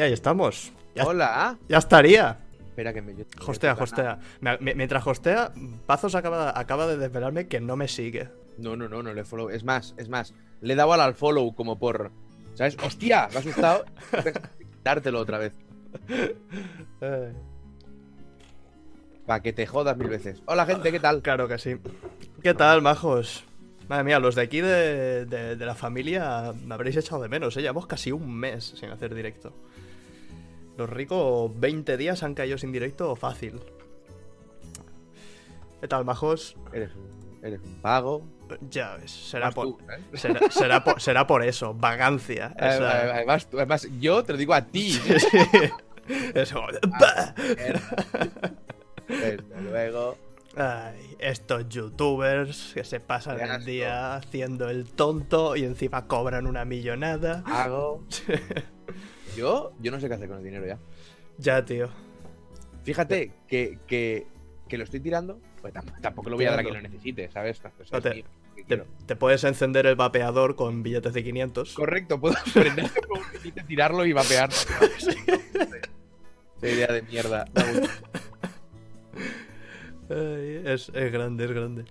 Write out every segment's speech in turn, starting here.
Y ahí estamos. Ya, Hola. ya estaría. Espera que me. Hostea, hostea. Me- me- Mientras hostea, Pazos acaba, acaba de desvelarme que no me sigue. No, no, no, no le follow. Es más, es más. Le he dado al follow como por. ¿Sabes? ¡Hostia! Me ha asustado. Dártelo otra vez. Eh, Para que te jodas mil veces. Hola, gente, ¿qué tal? claro que sí. ¿Qué tal, majos? Madre mía, los de aquí de, de- de la familia me habréis echado de menos, ¿eh? Llevamos casi un mes sin hacer directo. Los ricos 20 días han caído sin directo fácil. ¿Qué tal, majos? Eres un, eres un vago. Ya ves, será por, tú, ¿eh? será, será por, será por eso, vagancia. Esa- Además, tú- además, yo te lo digo a ti. Eso. Ah. Desde luego. Ay, estos youtubers que se pasan Qué el asco. día haciendo el tonto y encima cobran una millonada. Hago. Yo, yo no sé qué hacer con el dinero ya. Ya, tío. Fíjate que, que, que lo estoy tirando. Pues tampoco, lo voy a dar a quien lo necesite, ¿sabes? No te- puedes encender el vapeador con billetes de 500. Correcto, puedo prender con un billete, tirarlo y vapear. Esa idea de mierda. Ay, es, es grande, es grande.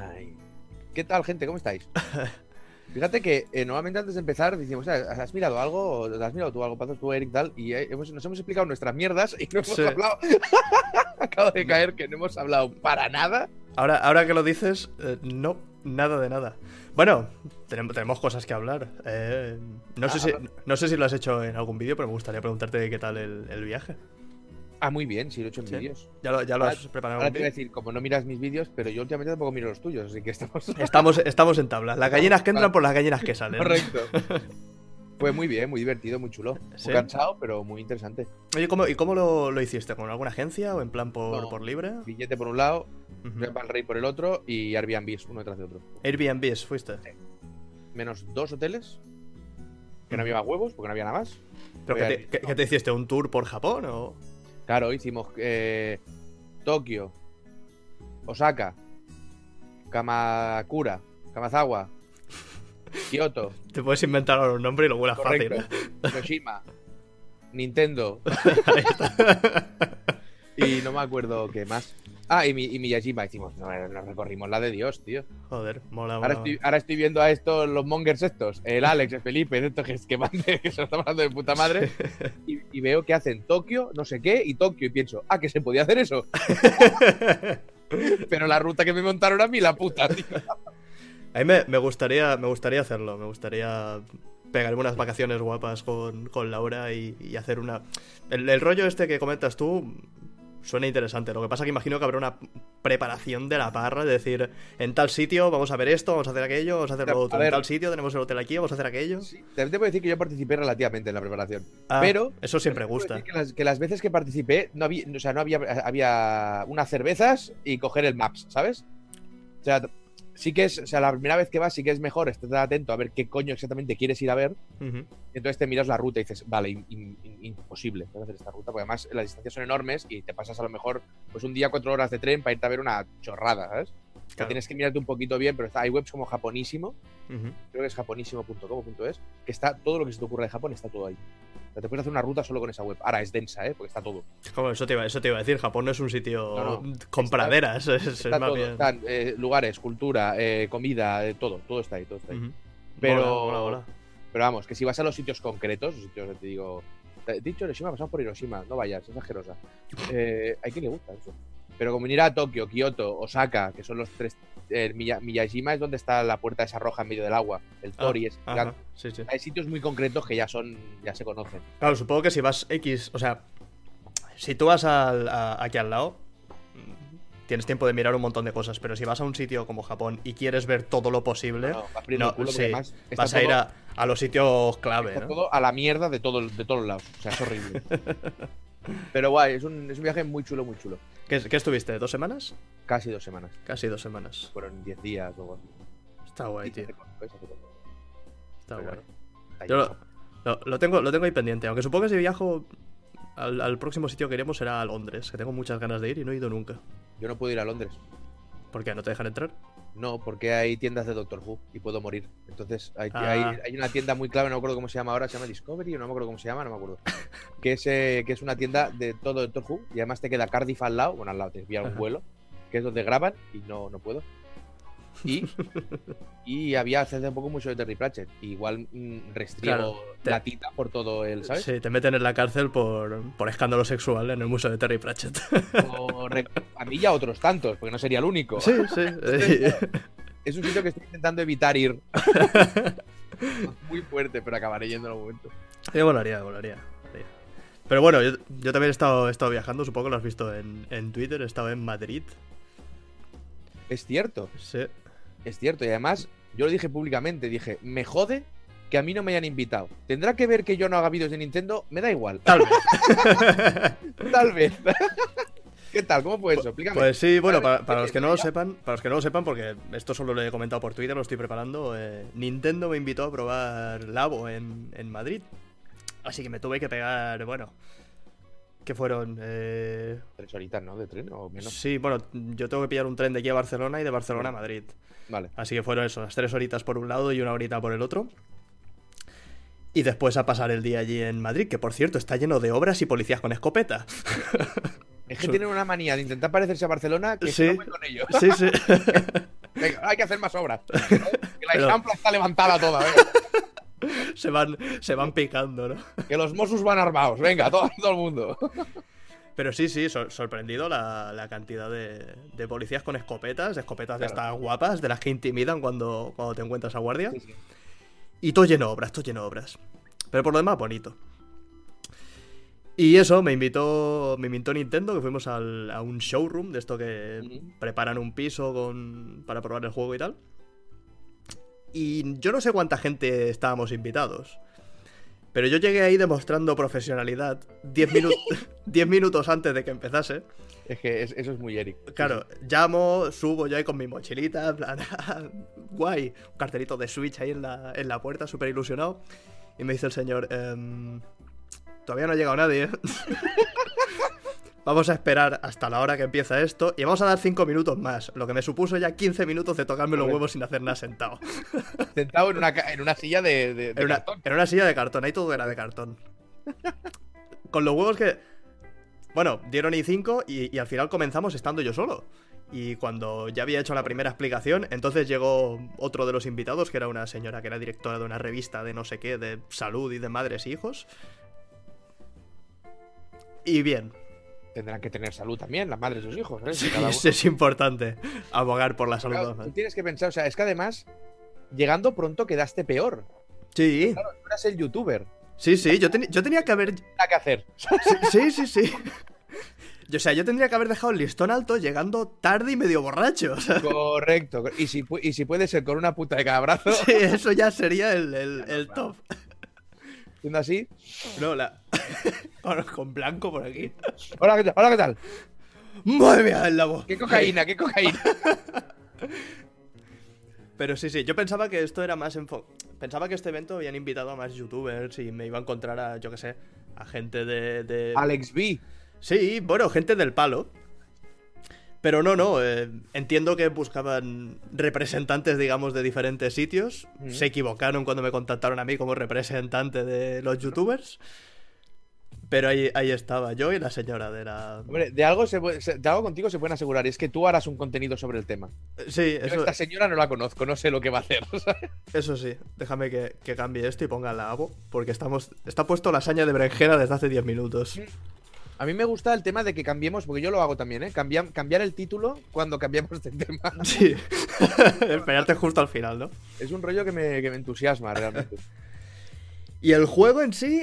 Ay. ¿Qué tal, gente? ¿Cómo estáis? Fíjate que eh, normalmente antes de empezar decimos, "Ah, ¿has mirado algo? ¿O ¿Has mirado tú algo, Pazos, tú, Eric, tal? Y eh, hemos- nos hemos explicado nuestras mierdas y no hemos Sí. hablado. Acabo de caer que no hemos hablado para nada. Ahora, ahora que lo dices, eh, no, nada de nada. Bueno, tenemos, tenemos cosas que hablar. Eh, no, sé Ah, si, habla. no sé si lo has hecho en algún vídeo, pero me gustaría preguntarte qué tal el, el viaje. Ah, muy bien, sí, lo he hecho en Sí. vídeos. ¿Ya lo, ya lo Ahora- has preparado? Ahora te voy a decir, como no miras mis vídeos, pero yo últimamente tampoco miro los tuyos, así que estamos. Estamos, estamos en tabla. Las gallinas que entran por las gallinas que salen. Correcto. Fue muy bien, muy divertido, muy chulo. ¿Sí? Muy cansado, pero muy interesante. Oye, ¿cómo, ¿y cómo lo, lo hiciste? ¿Con alguna agencia o en plan por, No. por libre? Billete por un lado. Red Bull Rey por el otro y Airbnb uno detrás de otro. Airbnbs fuiste. Menos dos hoteles, que no había más huevos, porque no había nada más. ¿Pero qué a- te, te hiciste? ¿Un tour por Japón o...? Claro, hicimos eh, Tokio, Osaka, Kamakura, Kamazawa, Kioto, Te puedes inventar ahora un nombre y lo vuelas fácil. Hiroshima, Nintendo Ahí está. y no me acuerdo qué más. Ah, y, mi, y Miyajima hicimos. No, nos recorrimos la de Dios, tío. Joder, mola, Ahora mola. estoy, ahora estoy viendo a estos, los mongers estos, el Alex, el Felipe, estos que, de- que se lo están hablando de puta madre, y, y veo que hacen Tokio, no sé qué, y Tokio, y pienso, ah, que se podía hacer eso. Pero la ruta que me montaron a mí, la puta, tío. A mí me, me gustaría, me gustaría hacerlo. Me gustaría pegarme unas vacaciones guapas con, con Laura y, y hacer una... El, el rollo este que comentas tú suena interesante. Lo que pasa que imagino que habrá una preparación de la parra, de decir, en tal sitio vamos a ver esto, vamos a hacer aquello, vamos a hacer lo otro. En tal sitio tenemos el hotel aquí, vamos a hacer aquello. Sí, también te puedo decir que yo participé relativamente en la preparación. Ah, pero- Eso siempre gusta. decir Que las, que las veces que participé, no había, o sea, no había, había unas cervezas y coger el Maps, ¿sabes? O sea, sí que es, o sea, la primera vez que vas sí que es mejor estar atento a ver qué coño exactamente quieres ir a ver. Ujú. Entonces te miras la ruta y dices, vale, in- in- in- imposible hacer esta ruta, porque además las distancias son enormes y te pasas a lo mejor pues un día cuatro horas de tren para irte a ver una chorrada, ¿sabes? Claro. tienes que mirarte un poquito bien, pero está- hay webs como Japonísimo, creo que es japonísimo.com.es, que está todo lo que se te ocurra de Japón, está todo ahí. O sea, te puedes hacer una ruta solo con esa web. Ahora es densa, ¿eh? Porque está todo. Como eso, te iba, eso te iba a decir, Japón no es un sitio No, no. con Está- praderas, es, es Está más todo. bien... Están eh, lugares, cultura, eh, comida, eh, todo. Todo está ahí, todo está ahí. Pero-. Pero vamos, que si vas a los sitios concretos, los sitios que te digo, dicho Hiroshima, pasamos por Hiroshima, no vayas, es asquerosa. Hay quien le gusta eso. Pero como ir a Tokio, Kioto, Osaka, que son los tres. eh, Miya- Miyajima es donde está la puerta esa roja en medio del agua. El Ah, Tori es Ajá, gigante. sí, sí. Hay sitios muy concretos que ya son, ya se conocen. Claro, supongo que si vas X, o sea, si tú vas al- a- aquí al lado, tienes tiempo de mirar un montón de cosas, pero si vas a un sitio como Japón y quieres ver todo lo posible, No, vas no, culo porque sí, vas a ir a los sitios clave, Está ¿no? todo a la mierda de, todo, de todos lados. O sea, es horrible. Pero guay, es un, es un viaje muy chulo, muy chulo. ¿Qué, qué estuviste? ¿Dos semanas? Casi dos semanas. Casi dos semanas. Fueron 10 días o algo. Está guay, tío. Está Pero guay. Yo lleno. lo, lo- lo tengo, lo tengo ahí pendiente, aunque supongo que si viajo al, al próximo sitio que iremos será a Londres, que tengo muchas ganas de ir y no he ido nunca. Yo no puedo ir a Londres. ¿Por qué? ¿No te dejan entrar? No, porque hay tiendas de Doctor Who y puedo morir. Entonces, hay, Ah. hay- hay una tienda muy clave, no me acuerdo cómo se llama ahora, se llama Discovery, o no me acuerdo cómo se llama, no me acuerdo. Que es, eh, que es una tienda de todo Doctor Who y además te queda Cardiff al lado, bueno, al lado, te envía un vuelo, que es donde graban y no, no puedo. Y, y había hace un poco mucho de Terry Pratchett. y igual mm, restriego Claro, te- la tita por todo el, ¿sabes? Sí, te meten en la cárcel por, por escándalo sexual en el museo de Terry Pratchett. Re- a mí y a otros tantos, porque no sería el único. Sí, sí. Es un sitio que estoy intentando evitar ir. Muy fuerte, pero acabaré yendo en algún momento. Sí, volaría, volaría. Pero bueno, yo, yo también he estado, he estado viajando, supongo que lo has visto en, en Twitter, he estado en Madrid. Es cierto, Sí. Es cierto. Y además, yo lo dije públicamente, dije, me jode que a mí no me hayan invitado. ¿Tendrá que ver que yo no haga vídeos de Nintendo? Me da igual. Tal vez. Tal vez. ¿Qué tal? ¿Cómo fue eso? Explícame. Pues sí, bueno, para, para los que no lo sepan, para los que no lo sepan, porque esto solo lo he comentado por Twitter, lo estoy preparando. eh, Nintendo me invitó a probar Labo en, en Madrid. Así que me tuve que pegar, bueno. ¿Qué fueron? Eh, Tres horitas, ¿no? De tren o menos. sí, bueno, yo tengo que pillar un tren de aquí a Barcelona y de Barcelona a Madrid. Vale. Así que fueron eso, las tres horitas por un lado y una horita por el otro. Y después a pasar el día allí en Madrid, que por cierto está lleno de obras y policías con escopeta. Es que tienen una manía de intentar parecerse a Barcelona que Sí. con ellos. Sí, sí. Venga, hay que hacer más obras. Que la Pero- está levantada toda, venga. se, van, se van picando, ¿no? Que los Mossos van armados. Venga, todo, todo el mundo. Pero sí, sí, sor- sorprendido la, la cantidad de, de policías con escopetas, escopetas de estas guapas, de las que intimidan cuando, cuando te encuentras a guardia. Sí, sí. Y todo lleno de obras, todo lleno de obras. Pero por lo demás, bonito. Y eso, me invitó, me invitó Nintendo, que fuimos al- a un showroom de esto que preparan un piso con, para probar el juego y tal. Y yo no sé cuánta gente estábamos invitados. Pero yo llegué ahí demostrando profesionalidad 10 minutos 10 minutos antes de que empezase. Es que es- eso es muy Eric. Claro, llamo, subo yo ahí con mi mochilita, en plan, guay, un cartelito de Switch ahí en la, en la puerta, súper ilusionado. Y me dice el señor, "Em, todavía no ha llegado nadie. vamos a esperar hasta la hora que empieza esto y vamos a dar 5 minutos más, lo que me supuso ya 15 minutos de tocarme los huevos sin hacer nada sentado. Sentado en una, en una silla de, de- de Era una, cartón. era una silla de cartón, ahí todo era de cartón. Con los huevos que. Bueno, dieron i5 y, y al final comenzamos estando yo solo. Y cuando ya había hecho la primera explicación, entonces llegó otro de los invitados, que era una señora que era directora de una revista de no sé qué, de salud y de madres e hijos. Y bien, Tendrán que tener salud también, las madres de sus hijos. ¿eh? sí, Cada uno. es, importante abogar por la salud. Claro, tú tienes que pensar, o sea, es que además, llegando pronto quedaste peor. Sí, Claro, tú eras el youtuber. sí, sí, yo, teni- yo tenía que haber Nada que hacer. Sí, sí, sí. O sea, yo tendría que haber dejado el listón alto llegando tarde y medio borracho. o sea, Correcto. Y si, y si puede ser con una puta de cada brazo, sí, eso ya sería el, el- el top. Siendo así. No, la... con, blanco por aquí. Hola, ¿qué tal? Hola, ¿qué tal? Madre mía, el voz. ¿Qué cocaína? ¿Qué cocaína? Pero sí, sí, yo pensaba que esto era más enfo... Pensaba que este evento habían invitado a más youtubers y me iba a encontrar a, yo qué sé, a gente de... de... Alex B. Sí, bueno, gente del palo. Pero no, no, eh, entiendo que buscaban representantes, digamos, de diferentes sitios. Ujú. Se equivocaron cuando me contactaron a mí como representante de los youtubers. Pero ahí, ahí estaba yo y la señora de la... Hombre, de algo, se de algo contigo se pueden asegurar. Es que tú harás un contenido sobre el tema. Sí, Yo eso, esta señora no la conozco, no sé lo que va a hacer. ¿sabes? eso sí. Déjame que, que cambie esto y ponga la abo. Porque estamos, está puesto lasaña de berenjena desde hace 10 minutos. A mí me gusta el tema de que cambiemos, porque yo lo hago también, ¿eh? Cambiar, cambiar el título cuando cambiamos de tema. Sí. Esperarte justo al final, ¿no? Es un rollo que me, que me entusiasma realmente. Y el juego en sí,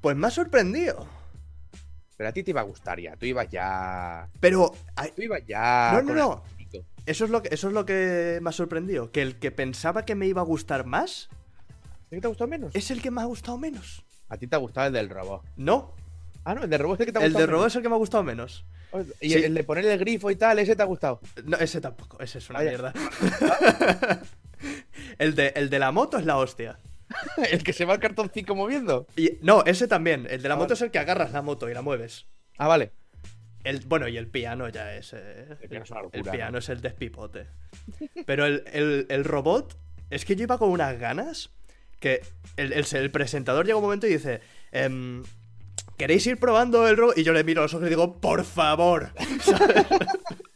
pues me ha sorprendido. Pero a ti te iba a gustar ya, tú ibas ya. Pero ay, Tú ibas ya. No, no, no. el. Eso es, lo que, eso es lo que me ha sorprendido. Que el que pensaba que me iba a gustar más ¿El que te ha gustado menos? es el que me ha gustado menos. A ti te ha gustado el del robot. No, Ah, no, el del robot es el que te ha el gustado. de robot es el que me ha gustado menos. Y Sí. el de poner el grifo y tal, ese te ha gustado. No, ese tampoco, ese es una Vaya. mierda. el, de, el de la moto es la hostia. el que se va el cartoncito moviendo. Y, no, ese también. El de la Ah, moto vale. es el que agarras la moto y la mueves. Ah, vale. El, bueno, y el piano ya es. eh, El piano es una el locura, piano ¿no? es el despipote. Pero el, el- el robot, es que yo iba con unas ganas que el, el- el presentador llega un momento y dice: em, ¿Queréis ir probando el robot? Y yo le miro a los ojos y digo: ¡Por favor! ¿Sabes?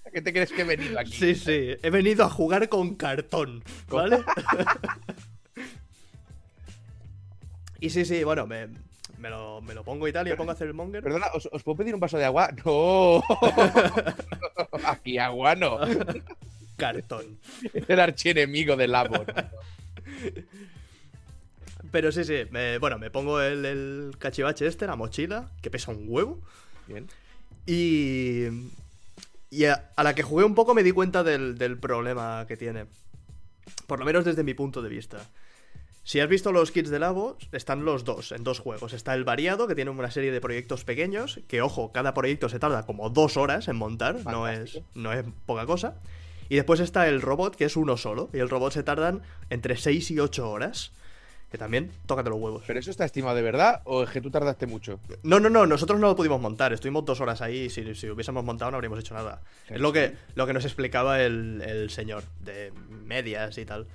¿A qué te crees que he venido aquí? Sí, sí, he venido a jugar con cartón, ¿vale? y sí, sí, bueno, me, me lo, me lo pongo y tal, y me pongo a hacer el monger. Perdona, ¿os, os puedo pedir un vaso de agua? No. aquí agua no. Cartón. El archienemigo del Labo. ¿no? Pero sí, sí, me- bueno, me pongo el, el cachivache este, la mochila, que pesa un huevo. Bien. Y. Y a, a la que jugué un poco me di cuenta del, del problema que tiene. Por lo menos desde mi punto de vista. Si has visto los kits de Labo, están los dos, en dos juegos. Está el variado, que tiene una serie de proyectos pequeños, que ojo, cada proyecto se tarda como dos horas en montar, no es, no es poca cosa. Y después está el robot, que es uno solo, y el robot se tardan entre 6 y 8 horas. Que también, tócate los huevos. ¿Pero eso está estimado de verdad o es que tú tardaste mucho? No, no, no, nosotros no lo pudimos montar. Estuvimos dos horas ahí y si, si hubiésemos montado no habríamos hecho nada. Es lo que, lo que nos explicaba el, el señor de medias y tal.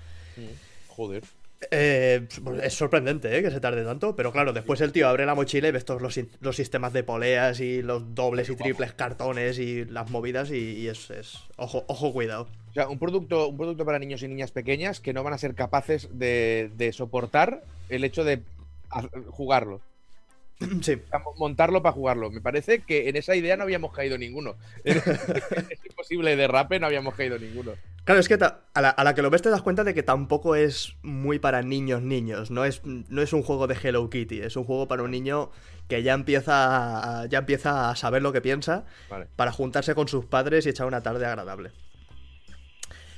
Joder. Eh, pues es sorprendente ¿eh? que se tarde tanto, pero claro, después el tío abre la mochila y ves todos los, los sistemas de poleas y los dobles y triples cartones y las movidas y, y es, es- Ojo, ojo, cuidado. O sea, un producto, un producto para niños y niñas pequeñas que no van a ser capaces de, de soportar el hecho de jugarlo. sí, O sea, mo- montarlo para jugarlo. Me parece que en esa idea no habíamos caído ninguno. En ese posible derrape no habíamos caído ninguno. Claro, es que a la, a la que lo ves te das cuenta de que tampoco es muy para niños niños. No es, no es un juego de Hello Kitty, es un juego para un niño que ya empieza a, ya empieza a saber lo que piensa Vale. para juntarse con sus padres y echar una tarde agradable.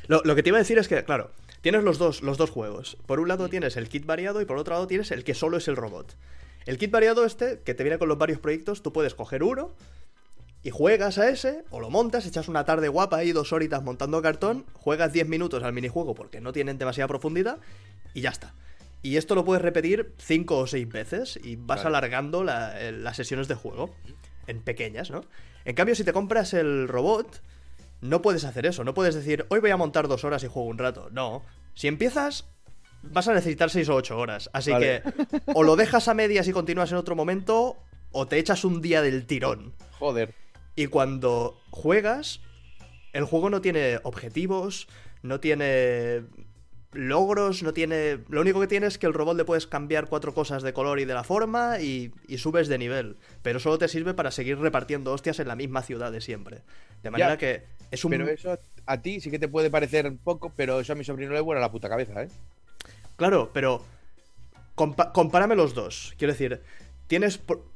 Lo, lo que te iba a decir es que, claro, tienes los dos, los dos juegos. Por un lado tienes el kit variado y por otro lado tienes el que solo es el robot. El kit variado este, que te viene con los varios proyectos, tú puedes coger uno y juegas a ese, o lo montas, echas una tarde guapa ahí, dos horitas montando cartón, juegas 10 minutos al minijuego porque no tienen demasiada profundidad, y ya está. Y esto lo puedes repetir 5 o 6 veces y vas Vale. alargando la- el- las sesiones de juego en pequeñas, ¿no? En cambio, si te compras el robot, no puedes hacer eso. No puedes decir, hoy voy a montar dos horas y juego un rato. No. Si empiezas, vas a necesitar 6 o 8 horas. Así Vale. que o lo dejas a medias y continúas en otro momento, o te echas un día del tirón. Joder. Y cuando juegas, el juego no tiene objetivos, no tiene logros, no tiene... Lo único que tiene es que el robot le puedes cambiar cuatro cosas de color y de la forma y, y subes de nivel. Pero solo te sirve para seguir repartiendo hostias en la misma ciudad de siempre. De manera Ya, que es un... Pero eso a ti sí que te puede parecer poco, pero eso a mi sobrino le vuela la puta cabeza, ¿eh? Claro, pero compa- compárame los dos. Quiero decir, tienes... por-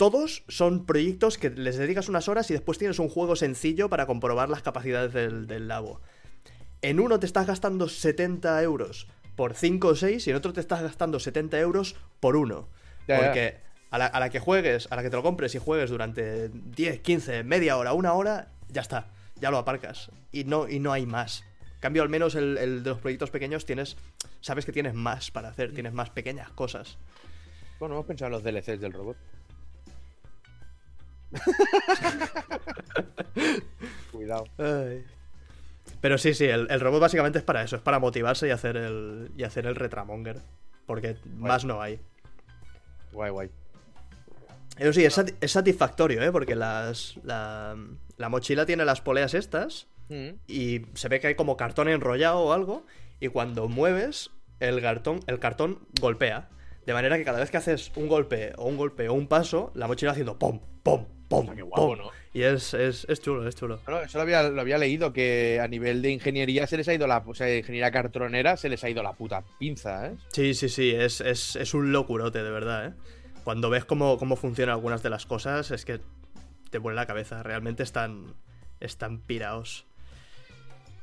Todos son proyectos que les dedicas unas horas y después tienes un juego sencillo para comprobar las capacidades del, del labo. En uno te estás gastando 70 euros por 5 o 6 y en otro te estás gastando 70 euros por uno. Ya, ya. Porque a la, a la que juegues, a la que te lo compres y juegues durante 10, 15, media hora, una hora, ya está, ya lo aparcas. Y no, y no hay más. En cambio, al menos el, el de los proyectos pequeños tienes. Sabes que tienes más para hacer, tienes más pequeñas cosas. Bueno, hemos pensado en los DLCs del robot. Cuidado. Pero sí, sí, el, el robot básicamente es para eso, es para motivarse y hacer el, y hacer el retramonger. Porque más no hay. Guay, guay. Eso sí, es, es satisfactorio, ¿eh? Porque las, la, la mochila tiene las poleas estas Mm. y se ve que hay como cartón enrollado o algo y cuando mueves el cartón, el cartón golpea. De manera que cada vez que haces un golpe o un golpe o un paso, la mochila haciendo pom, pom, pom, sea, qué guapo. ¿no? Y es, es, es chulo, es chulo. No, no, eso lo había, lo había leído, que a nivel de ingeniería se les ha ido la. O sea, ingeniería cartronera se les ha ido la puta pinza, ¿eh? Sí, sí, sí, es, es, es un locurote, de verdad, ¿eh? Cuando ves cómo, cómo funcionan algunas de las cosas, es que te vuelve la cabeza. Realmente están, están piraos.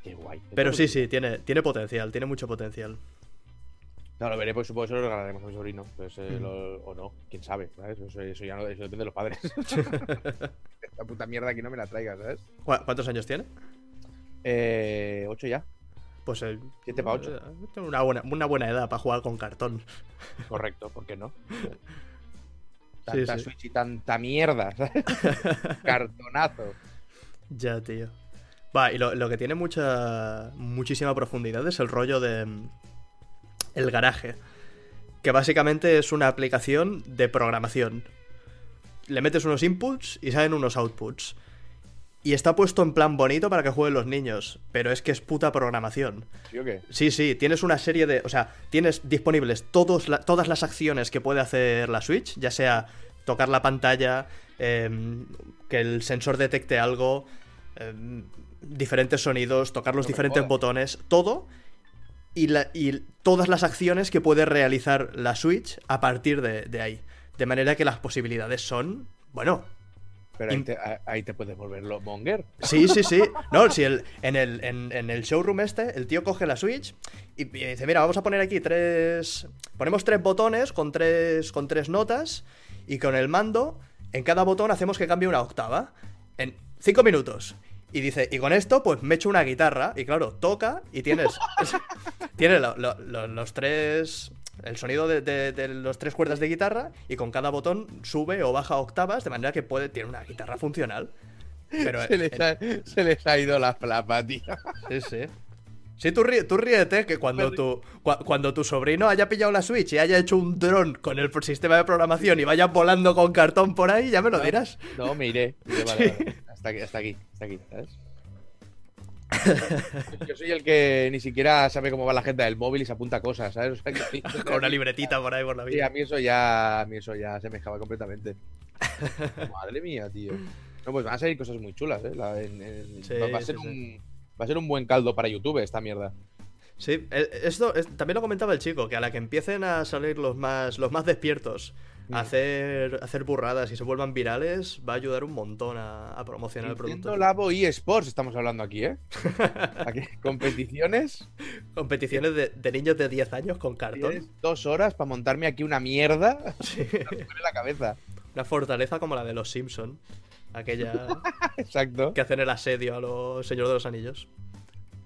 Qué guay. Pero sí, sí, tiene, tiene potencial, tiene mucho potencial. No, lo veré, pues supongo que se lo regalaremos a mi sobrino. Pues, eh, lo- o no, quién sabe, ¿sabes? Eso, eso ya no, eso depende de los padres. Esta puta mierda aquí no me la traigas, ¿sabes? ¿Cu- ¿Cuántos años tiene? Eh, ocho ya. Pues eh, Siete pa' ocho. tiene Una buena, una buena edad para jugar con cartón. Correcto, ¿por qué no? Tanta sí. Switch y tanta mierda, ¿sabes? Cartonazo. Ya, tío. Va, y lo, lo que tiene mucha. muchísima profundidad es el rollo de. El garaje. Que básicamente es una aplicación de programación. Le metes unos inputs y salen unos outputs. Y está puesto en plan bonito para que jueguen los niños. Pero es que es puta programación. ¿Sí o qué? Sí, sí, tienes una serie de. O sea, tienes disponibles todos la- todas las acciones que puede hacer la Switch, ya sea tocar la pantalla, em, que el sensor detecte algo, em, diferentes sonidos, tocar los No diferentes botones, todo. Y, la- y todas las acciones que puede realizar la Switch a partir de, de ahí. De manera que las posibilidades son. Bueno, Pero ahí te, ahí te puedes volverlo monger. Sí, sí, sí. No, si el, en, el, en, en el showroom este, el tío coge la Switch y, y dice, mira, vamos a poner aquí tres... Ponemos tres botones con tres, con tres notas y con el mando, en cada botón hacemos que cambie una octava. En cinco minutos. Y dice, y con esto, pues me echo una guitarra. Y claro, toca y tienes... tienes lo- lo- lo- los tres... El sonido de, de- de los tres cuerdas de guitarra y con cada botón sube o baja octavas de manera que puede tiene una guitarra funcional. Pero Se les, en- ha, se les ha ido la flapa, tío. Sí, sí. Sí, tú, ríe- tú ríete que cuando tu, cua- cuando tu sobrino haya pillado la Switch y haya hecho un dron con el sistema de programación y vaya volando con cartón por ahí, ya me lo dirás. No, vale, vale. Hasta aquí, hasta aquí, hasta aquí, ¿sabes? Yo soy el que ni siquiera sabe cómo va la agenda del móvil y se apunta cosas, ¿sabes? O sea, que- Con una libretita por ahí por la Sí, vida. a mí eso ya, a mí eso ya se me escapa completamente. Madre mía, tío. No, pues van a salir cosas muy chulas, ¿eh? La- en- en- Sí, va, a ser sí, un, va a ser un buen caldo para YouTube esta mierda. Sí, eh, esto es- también lo comentaba el chico, que a la que empiecen a salir los más, los más despiertos hacer, hacer burradas y se vuelvan virales, va a ayudar un montón a, a promocionar el producto. Labo eSports estamos hablando aquí, ¿eh? Aquí, competiciones. Competiciones de, de niños de 10 años con cartón. Dos horas para montarme aquí una mierda. Sí. Me la cabeza. Una fortaleza como la de los Simpson. Aquella Exacto. que hacen el asedio a los Señor de los Anillos.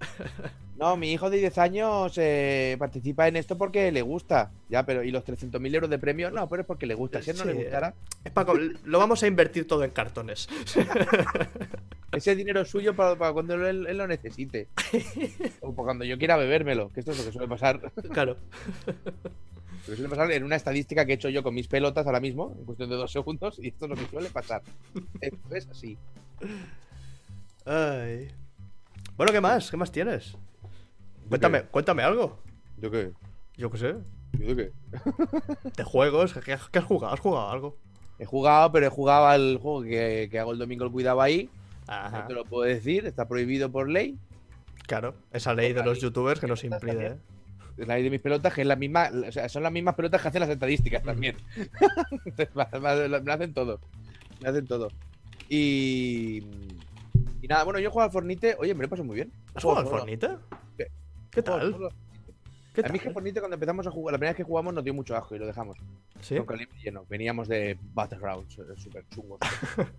No, mi hijo de 10 años eh, participa en esto porque le gusta. Ya, pero ¿y los 300.000 euros de premio? No, pero es porque le gusta. Si él no le Sí, gustara, Es pa- lo vamos a invertir todo en cartones. ese dinero es suyo para, para cuando él, él lo necesite. o para cuando yo quiera bebérmelo, que esto es lo que suele pasar. Claro. Lo que suele pasar en una estadística que he hecho yo con mis pelotas ahora mismo, en cuestión de dos segundos, y esto es lo que suele pasar. Esto es así. Ay. Bueno, ¿qué más? ¿Qué más tienes? Cuéntame, cuéntame algo. ¿Yo qué? Yo qué sé. ¿Yo de qué? De juegos. ¿Qué, qué has jugado? ¿Has jugado algo? He jugado, pero he jugado al juego que, que hago el domingo el cuidado ahí. No te lo puedo decir, está prohibido por ley. Claro. Esa ley de los youtubers que nos impide, ¿eh? La ley de mis pelotas, que es la misma, o sea, son las mismas pelotas que hacen las estadísticas también. Me hacen todo. Me hacen todo. Y. Y nada, bueno, yo juego al Fornite. Oye, me lo paso muy bien. ¿Has jugado al. Fornite? ¿Qué? ¿Qué Juego tal? ¿Qué A mí es que tal? Fornite cuando empezamos a jugar, la primera vez que jugamos nos dio mucho ajo y lo dejamos. Sí. Con calibre lleno. Veníamos de Battlegrounds, eh, súper chungos.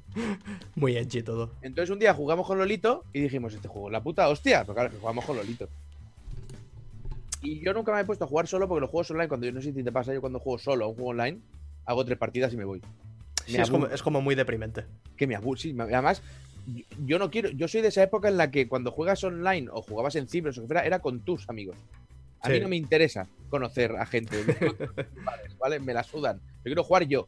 Muy edgy todo. Entonces un día jugamos con Lolito y dijimos, este juego la puta hostia. Pero claro, que jugamos con Lolito. Y yo nunca me he puesto a jugar solo porque los juegos online, cuando yo no sé si te pasa, yo cuando juego solo a un juego online, hago tres partidas y me voy. Sí, es como, es como muy deprimente. Que me aburro. Sí, además, yo- no quiero. Yo soy de esa época en la que cuando juegas online o jugabas en Cibers o que fuera, era con tus amigos. A Sí. mí no me interesa conocer a gente. ¿Vale? Me la sudan. Yo quiero jugar yo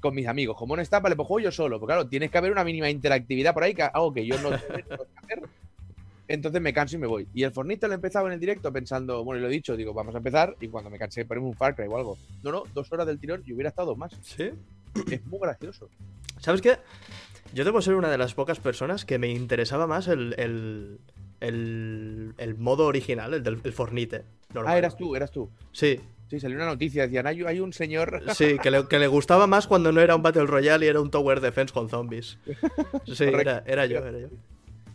con mis amigos. Como no está, vale, pues juego yo solo. Porque claro, tienes que haber una mínima interactividad por ahí, que algo que yo no tengo que hacer. Entonces me canso y me voy. Y el Fornito lo he empezado en el directo pensando, bueno, y lo he dicho, digo, vamos a empezar. Y cuando me cansé, ponemos un Far Cry o algo. No, no, dos horas del tirón y hubiera estado más. ¿Sí? Es muy gracioso. ¿Sabes qué? Yo debo ser una de las pocas personas que me interesaba más el, el, el, el modo original, el del el Fornite. normal. Ah, eras tú, eras tú. Sí, Sí, salió una noticia, decían, hay, hay un señor... sí, que le, que le gustaba más cuando no era un Battle Royale y era un Tower Defense con zombies. Sí, era, era yo, era yo.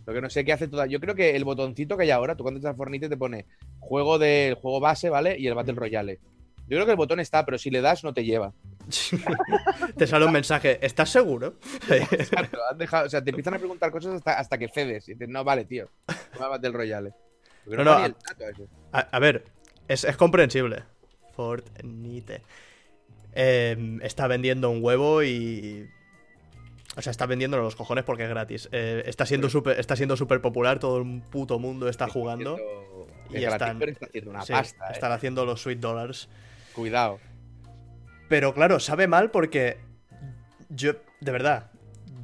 Lo que no sé qué hace toda. Yo creo que el botoncito que hay ahora, tú cuando entras a Fornite te pone juego del juego base, ¿vale? Y el Battle Royale. Yo creo que el botón está, pero si le das no te lleva. Te sale un mensaje, ¿estás seguro? Exacto, han dejado- o sea, te empiezan a preguntar cosas hasta, hasta que cedes. Y dices, no, vale, tío. No Battle Royale. No, no, a- ver, es, es comprensible. Fortnite. eh, está vendiendo un huevo y. O sea, está vendiendo los cojones porque es gratis. Eh, está siendo súper está siendo súper popular, todo el puto mundo está jugando. Y están- está haciendo una Sí, pasta. ¿eh? están haciendo los sweet dollars. Cuidado. Pero claro, sabe mal porque yo, de verdad,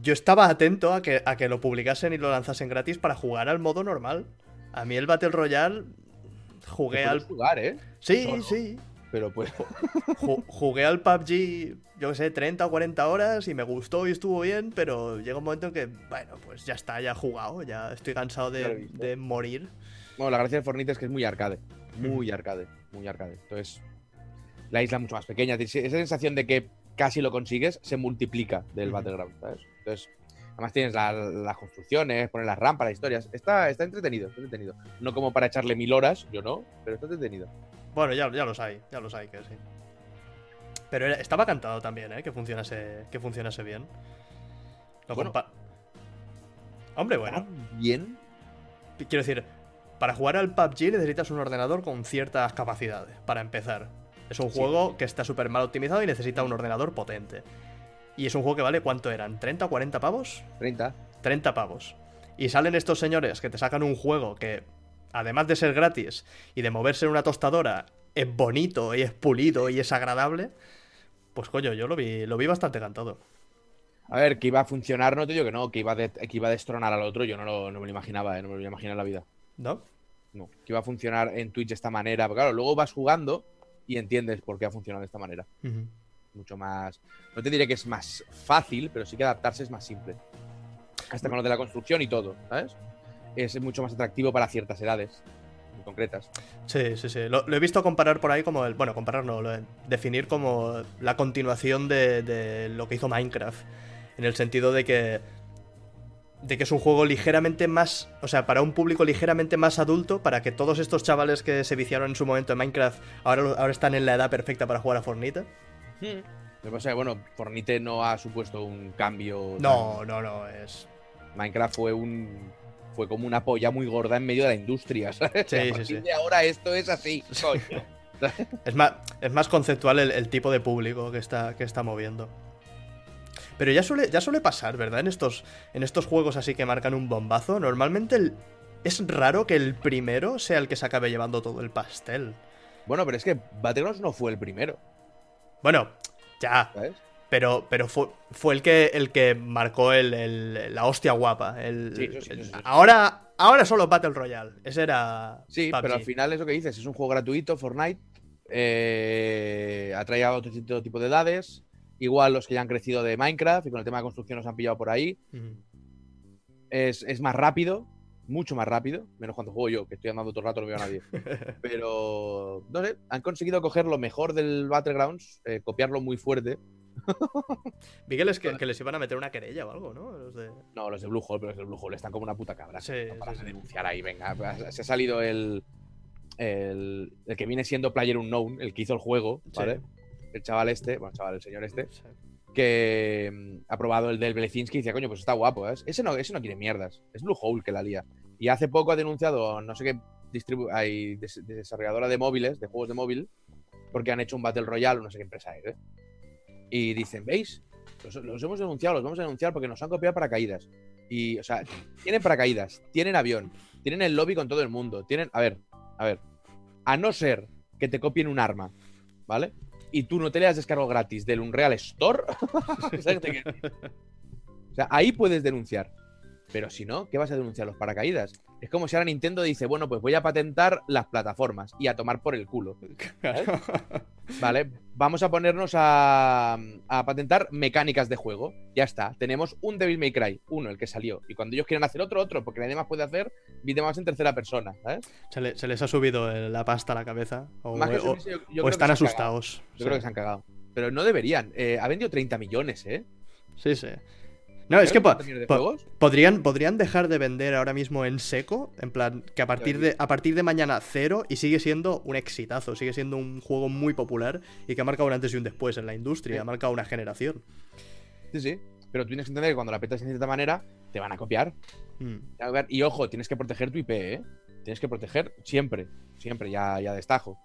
yo estaba atento a que, a que lo publicasen y lo lanzasen gratis para jugar al modo normal. A mí el Battle Royale jugué al... jugar, ¿eh? Sí, solo. sí. Pero pues. Ju- jugué al PUBG, yo qué sé, 30 o 40 horas y me gustó y estuvo bien, pero llega un momento en que, bueno, pues ya está, ya he jugado, ya estoy cansado de, de morir. Bueno, la gracia de Fortnite es que es muy arcade. Muy arcade. Muy arcade. Entonces, la isla es mucho más pequeña. Esa sensación de que casi lo consigues se multiplica del. Battleground, ¿sabes? Entonces, además tienes la- las construcciones, poner las rampas, las historias. Está, está entretenido, está entretenido. No como para echarle mil horas, yo no, pero está entretenido. Bueno, ya, ya los hay, ya los hay, que sí. Pero estaba cantado también, ¿eh? Que funcionase, que funcionase bien. Lo Bueno. Hombre, bueno, ¿Tan bien? quiero decir, para jugar al PUBG necesitas un ordenador con ciertas capacidades, para empezar. Es un Sí. juego que está súper mal optimizado y necesita un ordenador potente. Y es un juego que vale, ¿cuánto eran? ¿30 o 40 pavos? 30. 30 pavos. Y salen estos señores que te sacan un juego que, además de ser gratis y de moverse en una tostadora, es bonito y es pulido y es agradable. Pues coño, yo lo vi, lo vi bastante cantado. A ver, que iba a funcionar, no te digo que no, que iba, de- que iba a destronar al otro, yo no, lo- no me lo imaginaba, ¿eh? no me lo imaginaba en la vida. ¿No? No, que iba a funcionar en Twitch de esta manera. Pero claro, luego vas jugando y entiendes por qué ha funcionado de esta manera. Mucho más. No te diré que es más fácil, pero sí que adaptarse es más simple. Hasta con lo de la construcción y todo, ¿sabes? Es mucho más atractivo para ciertas edades concretas. Sí, sí, sí. Lo, lo he visto comparar por ahí como el. Bueno, comparar no, lo- definir como la continuación de, de lo que hizo Minecraft. En el sentido de que. De que es un juego ligeramente más. O sea, para un público ligeramente más adulto, para que todos estos chavales que se viciaron en su momento en Minecraft ahora, ahora están en la edad perfecta para jugar a Fortnite. Lo que pasa es que, bueno, Fornite no ha supuesto un cambio. No, no, no, es. Minecraft fue un. Fue como una polla muy gorda en medio de la industria, ¿sabes? Sí, a sí, partir sí. de ahora esto es así, coño. Es más, es más conceptual el, el tipo de público que está, que está moviendo. Pero ya suele, ya suele pasar, ¿verdad? En estos, en estos juegos así que marcan un bombazo, normalmente el- es raro que el primero sea el que se acabe llevando todo el pastel. Bueno, pero es que Battlegrounds no fue el primero, Bueno, ya, ¿sabes? pero, pero fue, fue el que el que marcó el, el- la hostia guapa. El, Sí, eso sí, el- eso sí. ahora, ahora solo Battle Royale. Ese era. Sí, PUBG. pero al final es lo que dices, es un juego gratuito, Fortnite, eh, atrae a otro tipo de edades, igual los que ya han crecido de Minecraft y con el tema de construcción nos han pillado por ahí, es, es más rápido, mucho más rápido, menos cuando juego yo, que estoy andando todo el rato, no veo a nadie. Pero, no sé, han conseguido coger lo mejor del Battlegrounds, eh, copiarlo muy fuerte. Vi que les, que, que les iban a meter una querella o algo, ¿no? Los de- No, los de Blue Hole, pero los de Blue Hole están como una puta cabra. Sí, no sí. denunciar ahí, venga. Se ha salido el, el, el que viene siendo Player Unknown, el que hizo el juego, ¿vale? El chaval este, bueno, el chaval, el señor este, que mm, ha probado el del Belezinski y dice, coño, pues está guapo, ¿eh? Ese no, ese no quiere mierdas. Es Blue Hole que la lía. Y hace poco ha denunciado, no sé qué hay des- desarrolladora de móviles, de juegos de móvil, porque han hecho un Battle Royale, no sé qué empresa es, ¿eh? Y dicen, ¿veis? Los, los hemos denunciado, los vamos a denunciar porque nos han copiado paracaídas. Y, o sea, tienen paracaídas, tienen avión, tienen el lobby con todo el mundo, tienen. A ver, a ver. A no ser que te copien un arma, ¿vale? Y tú no te le has descargado gratis del Unreal Store. O sea, ahí puedes denunciar. Pero si no, ¿qué vas a denunciar? Los paracaídas. Es como si ahora Nintendo dice, bueno, pues voy a patentar las plataformas y a tomar por el culo. ¿Vale? Vamos a ponernos a, a patentar mecánicas de juego. Ya está. Tenemos un Devil May Cry, uno, el que salió. Y cuando ellos quieren hacer otro, otro, porque nadie más puede hacer, más en tercera persona. ¿sabes? Se, le- se les ha subido la pasta a la cabeza. O, Más que o- subirse, yo- yo o creo que están asustados. Yo creo que se han cagado. Pero no deberían. Eh, ha vendido 30 millones, ¿eh? Sí, sí. No, es que po- 30 millones de po- juegos. podrían, podrían dejar de vender ahora mismo en seco. En plan, que a partir, de, a partir de mañana cero y sigue siendo un exitazo. Sigue siendo un juego muy popular y que ha marcado un antes y un después en la industria. Sí. Ha marcado una generación. Sí, sí. Pero tú tienes que entender que cuando la petas de cierta manera, te van a copiar. Mm. Y ojo, tienes que proteger tu IP, ¿eh? Tienes que proteger siempre, siempre, ya, ya destajo.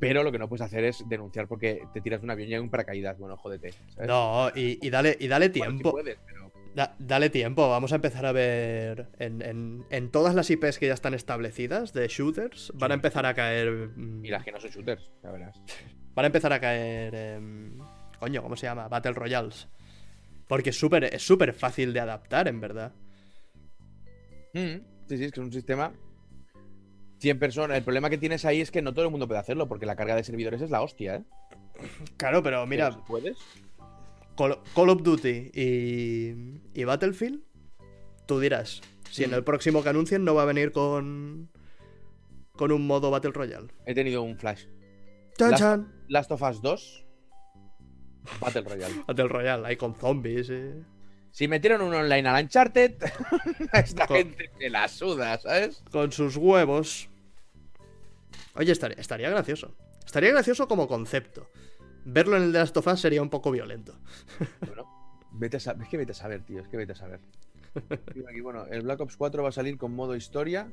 Pero lo que no puedes hacer es denunciar porque te tiras de un avión y hay un paracaídas. Bueno, jódete. ¿sabes? No, y, y dale, y dale Bueno, tiempo. puedes, pero- Da- dale tiempo, vamos a empezar a ver en, en- en todas las IPs que ya están establecidas de shooters, van a empezar a caer... mm, Y las que no son shooters, ya verás. Van a empezar a caer... coño, ¿cómo se llama? Battle Royales. Porque es súper es súper fácil de adaptar, en verdad. Mm, Sí, sí, es que es un sistema. 100 personas. El problema que tienes ahí es que no todo el mundo puede hacerlo porque la carga de servidores es la hostia, ¿eh? Claro, pero mira, Pero si puedes. Call, Call of Duty y, y Battlefield, tú dirás, si en Mm. el próximo que anuncien no va a venir con... Con un modo Battle Royale. He tenido un flash. ¡Chan, Las- chan! Last of Us 2. Battle Royale. Battle Royale, ahí con zombies. eh. Si metieron un online al Uncharted, a esta Co- gente se la suda, ¿sabes? con sus huevos. Oye, estaría, estaría gracioso. Estaría gracioso como concepto. Verlo en el de Last of Us sería un poco violento. Bueno, vete a sa- es que vete a saber, tío, es que vete a saber. Aquí, bueno, el Black Ops 4 va a salir con modo historia,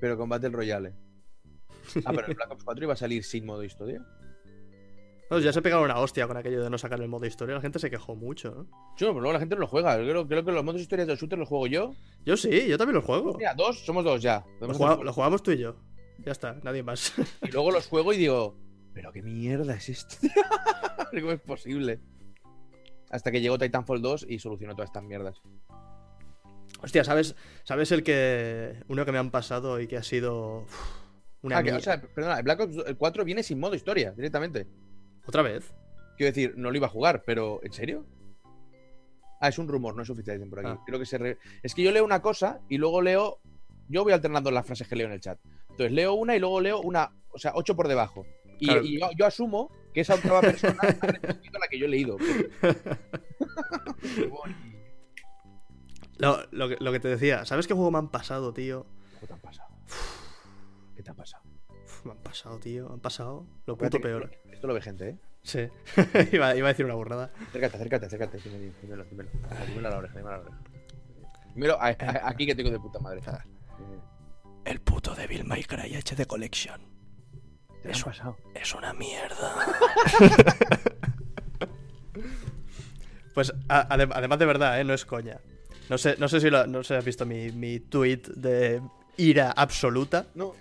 pero con Battle Royale. Ah, pero el Black Ops 4 iba a salir sin modo historia. Pues ya se pegaron una hostia con aquello de no sacar el modo historia. La gente se quejó mucho, ¿no? Sí, pero luego la gente no lo juega. Yo Creo, creo que los modos historias de los shooters los juego yo. Yo sí, yo también los juego. Mira, dos, somos dos ya. Lo, lo jugamos tú y yo. Ya está, nadie más. Y luego los juego y digo, ¿pero qué mierda es esto? ¿Cómo es posible? Hasta que llegó Titanfall 2 y solucionó todas estas mierdas. Hostia, ¿sabes, ¿sabes el que. Uno que me han pasado y que ha sido. uf, una Ah, que, o sea, perdona, el Black Ops 4 viene sin modo historia, directamente. ¿Otra vez? Quiero decir, no lo iba a jugar, pero ¿en serio? Ah, es un rumor, no es oficial dicen por aquí. Ah. Creo que se re- Es que yo leo una cosa y luego leo. Yo voy alternando las frases que leo en el chat. Entonces leo una y luego leo una, o sea, ocho por debajo. Y, Claro. y yo, yo asumo que esa otra persona ha respondido a la que yo he leído. Lo, lo que, lo que te decía, ¿sabes qué juego me han pasado, tío? ¿Qué te ha pasado? ¿Qué te ha pasado? Uf, me han pasado, tío. Me han pasado lo puto que peor. Esto, lo ve gente, ¿eh? Sí. iba, iba a decir una burrada. Acércate, acércate, acércate. Dímelo, dímelo, dímelo. Dímelo a la oreja, dímelo a la oreja. Dímelo a- a- aquí que tengo de puta madre. Ah. El puto Devil May Cry HD Collection. ¿Te lo has pasado? Es una mierda. pues a- adem- además de verdad, ¿eh? No es coña. No sé, no sé si lo, no sé si has visto mi, mi tweet de ira absoluta. No.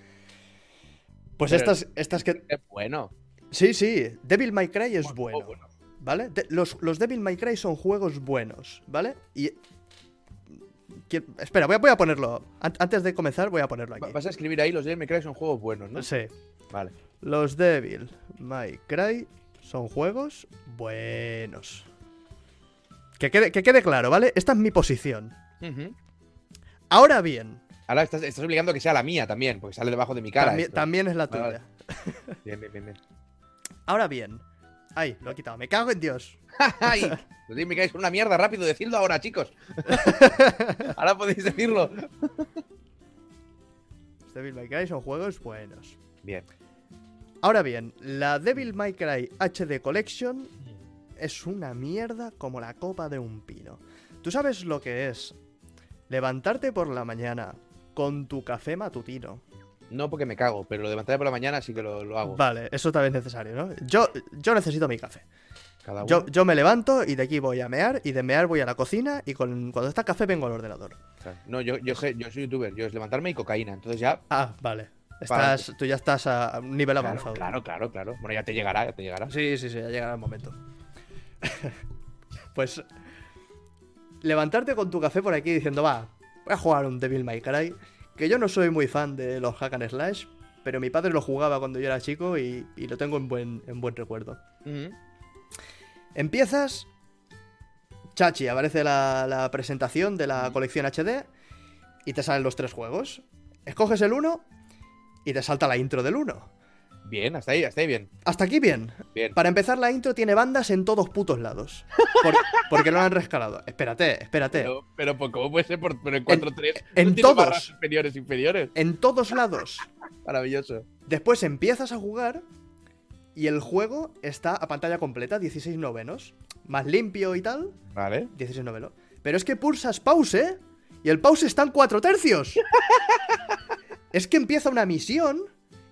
Pues Pero- estas, estas que. Es bueno. Sí, sí. Devil May Cry es Bueno, bueno. bueno. ¿Vale? De- los, los Devil May Cry son juegos buenos, ¿vale? Y. Espera, voy a, voy a ponerlo. An- Antes de comenzar, voy a ponerlo aquí. Vas a escribir ahí, los Devil May Cry son juegos buenos, ¿no? Sí. Vale. Los Devil May Cry son juegos buenos. Que quede, que quede claro, ¿vale? Esta es mi posición. Ahora bien, Ahora estás, estás obligando a que sea la mía también, porque sale debajo de mi cara. también, es la Vale, tuya. vale. Bien, bien, bien, bien. Ahora bien. Ay, lo he quitado. Me cago en Dios. ¡Ay! Los Devil May Cry son una mierda, rápido, decidlo ahora, chicos. ahora podéis decirlo. Los Devil May Cry son juegos buenos. Bien. Ahora bien, la Devil May Cry HD Collection es una mierda como la copa de un pino. ¿Tú sabes lo que es levantarte por la mañana con tu café matutino? No porque me cago, pero lo levantaré por la mañana sí que lo, lo hago. Vale, eso también es necesario, ¿no? Yo, yo necesito mi café. Cada uno. Yo, yo me levanto y de aquí voy a mear y de mear voy a la cocina y con, cuando está café vengo al ordenador. No, yo, yo, sé, yo soy youtuber, yo es levantarme y cocaína. Entonces ya. Ah, vale. Estás, tú ya estás a un nivel Claro, avanzado. claro, claro, claro. Bueno, ya te llegará, ya te llegará. Sí, sí, sí, ya llegará el momento. pues levantarte con tu café por aquí diciendo, va, voy a jugar un Devil May Cry, que yo no soy muy fan de los hack and slash, pero mi padre lo jugaba cuando yo era chico y, y lo tengo en buen, en buen recuerdo. Empiezas, chachi, aparece la, la presentación de la colección HD y te salen los tres juegos. Escoges el 1 y te salta la intro del 1. Bien, hasta ahí, hasta ahí bien. Hasta aquí bien. Bien. Para empezar, la intro tiene bandas en todos putos lados. Por- porque no la han rescalado. Espérate, espérate. Pero, pero pues, ¿cómo puede ser por, por el 4-3? en ¿No tiene todos. barras superiores, inferiores. En todos lados. Maravilloso. Después empiezas a jugar y el juego está a pantalla completa, 16 novenos. Más limpio y tal, Vale. 16 novenos. Pero es que pulsas pause y el pause está en 4 tercios. es que empieza una misión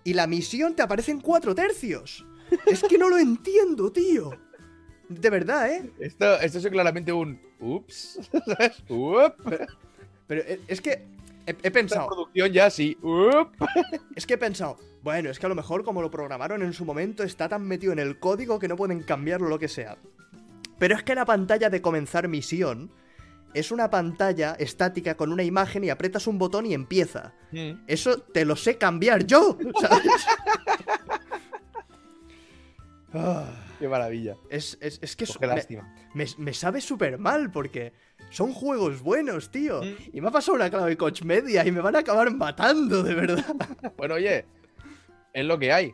y la misión te aparece en cuatro tercios. Es que no lo entiendo, tío. De verdad, ¿eh? Esto, esto es claramente un ups, ¿sabes? Up. Pero eh, es que he, he Esta pensado, producción ya sí. Up. es que he pensado, bueno, es que a lo mejor como lo programaron en su momento está tan metido en el código que no pueden cambiarlo lo que sea. Pero es que la pantalla de comenzar misión es una pantalla estática con una imagen y aprietas un botón y empieza. Eso te lo sé cambiar yo, ¿sabes? Ah, Qué maravilla. es, es- es que es- Qué me- lástima. me, me sabe súper mal porque son juegos buenos, tío. Mm. Y me ha pasado una clave coach media y me van a acabar matando, de verdad. Bueno, oye, es lo que hay.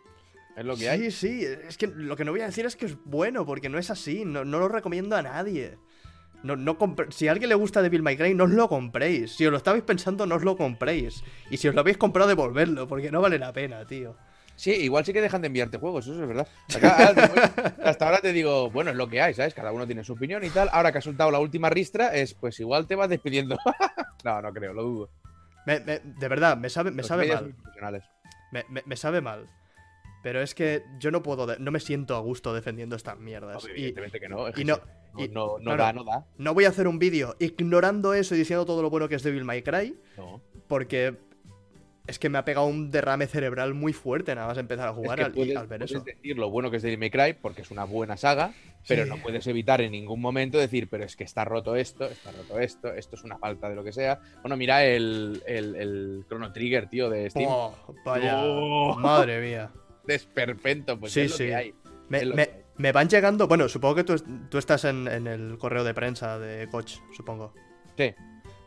Es lo que sí, hay. sí, es que lo que no voy a decir es que es bueno, porque no es así, no, no lo recomiendo a nadie. No, no si a alguien le gusta Devil May Cry, no os lo compréis. Si os lo estabais pensando, no os lo compréis. Y si os lo habéis comprado, devolverlo, porque no vale la pena, tío. Sí, igual sí que dejan de enviarte juegos, eso es verdad. Acá, hasta ahora te digo, bueno, es lo que hay, ¿sabes? Cada uno tiene su opinión y tal. Ahora que has soltado la última ristra, es pues igual te vas despidiendo. no, no creo, lo dudo. Me- me- de verdad, me sabe, me Los sabe medios mal. me sabe mal. Pero es que yo no puedo, no me siento a gusto defendiendo estas mierdas. Y evidentemente que no. es y no- no, y- no, no claro. da, no da. no voy a hacer un vídeo ignorando eso y diciendo todo lo bueno que es Devil May Cry, No. porque es que me ha pegado un derrame cerebral muy fuerte nada más empezar a Es jugar al, al ver puedes eso. decir lo bueno que es Devil May Cry porque es una buena saga, pero Sí. no puedes evitar en ningún momento decir, pero es que está roto esto, está roto esto, esto es una falta de lo que sea. Bueno, mira el, el, el Chrono Trigger, tío, de Steam. Oh, vaya, Oh. madre mía. Desperpento, pues Sí, es lo sí. que hay. Me, me- que hay. me van llegando, bueno, supongo que tú, tú estás en, en el correo de prensa de Coach, supongo. Sí.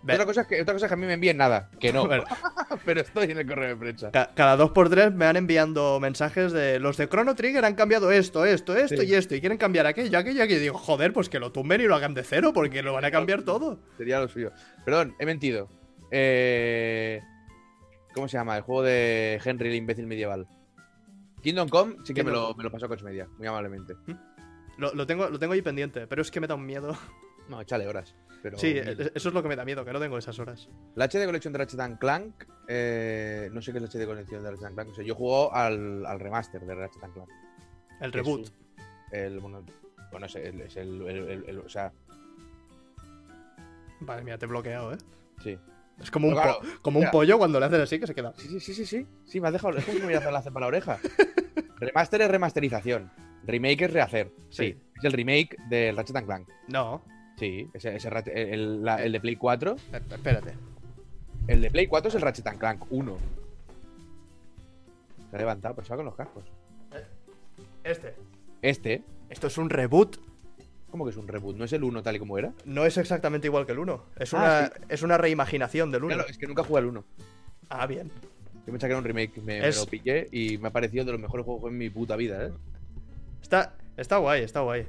Ve- Otra cosa, es que, otra cosa es que a mí me envíen nada, que no, Bueno, pero estoy en el correo de prensa. ca- cada dos por tres me van enviando mensajes de los de Chrono Trigger han cambiado esto, esto, esto Sí. y esto, y quieren cambiar aquello, aquello, aquello. Y digo, joder, pues que lo tumben y lo hagan de cero, porque lo van a cambiar todo. Sería lo suyo. Perdón, he mentido. Eh, ¿Cómo se llama? El juego de Henry el imbécil medieval. Kingdom Come sí que me lo, me lo pasó Coach Media, muy amablemente. Lo, lo tengo, lo tengo ahí pendiente, pero es que me da un miedo. No, échale horas. Pero Sí, e- eso es lo que me da miedo, que no tengo esas horas. La HD Collection de Ratchet Clank, eh, no sé qué es la HD Collection de Ratchet Clank. O sea, yo juego al, al remaster de Ratchet Clank. El es reboot. el, bueno, bueno, es el, es el- el- el- el- o sea, Vale, mira, te he bloqueado, ¿eh? sí. Es como un, po- como un pollo cuando le haces así que se queda. Sí, sí, sí, sí, sí. Sí, me has dejado. Es como si me dado la para la oreja. Remaster es remasterización. Remake es rehacer. Sí. Sí. Es el remake del Ratchet and Clank. No, Sí, ese, ese Ratchet- el, la- el de Play 4. eh, espérate. El de Play 4 es el Ratchet and Clank 1. Se ha levantado, pero se va con los cascos. Este. Este, Esto es un reboot. ¿Cómo que es un reboot? ¿No es el 1 tal y como era? No es exactamente igual que el 1. Es Ah, una, sí. es una reimaginación del 1. Claro, es que nunca jugué al 1. Ah, bien. Yo pensaba que era un remake, me, me lo pillé y me ha parecido de los mejores juegos en mi puta vida, ¿eh? Está, está guay, está guay.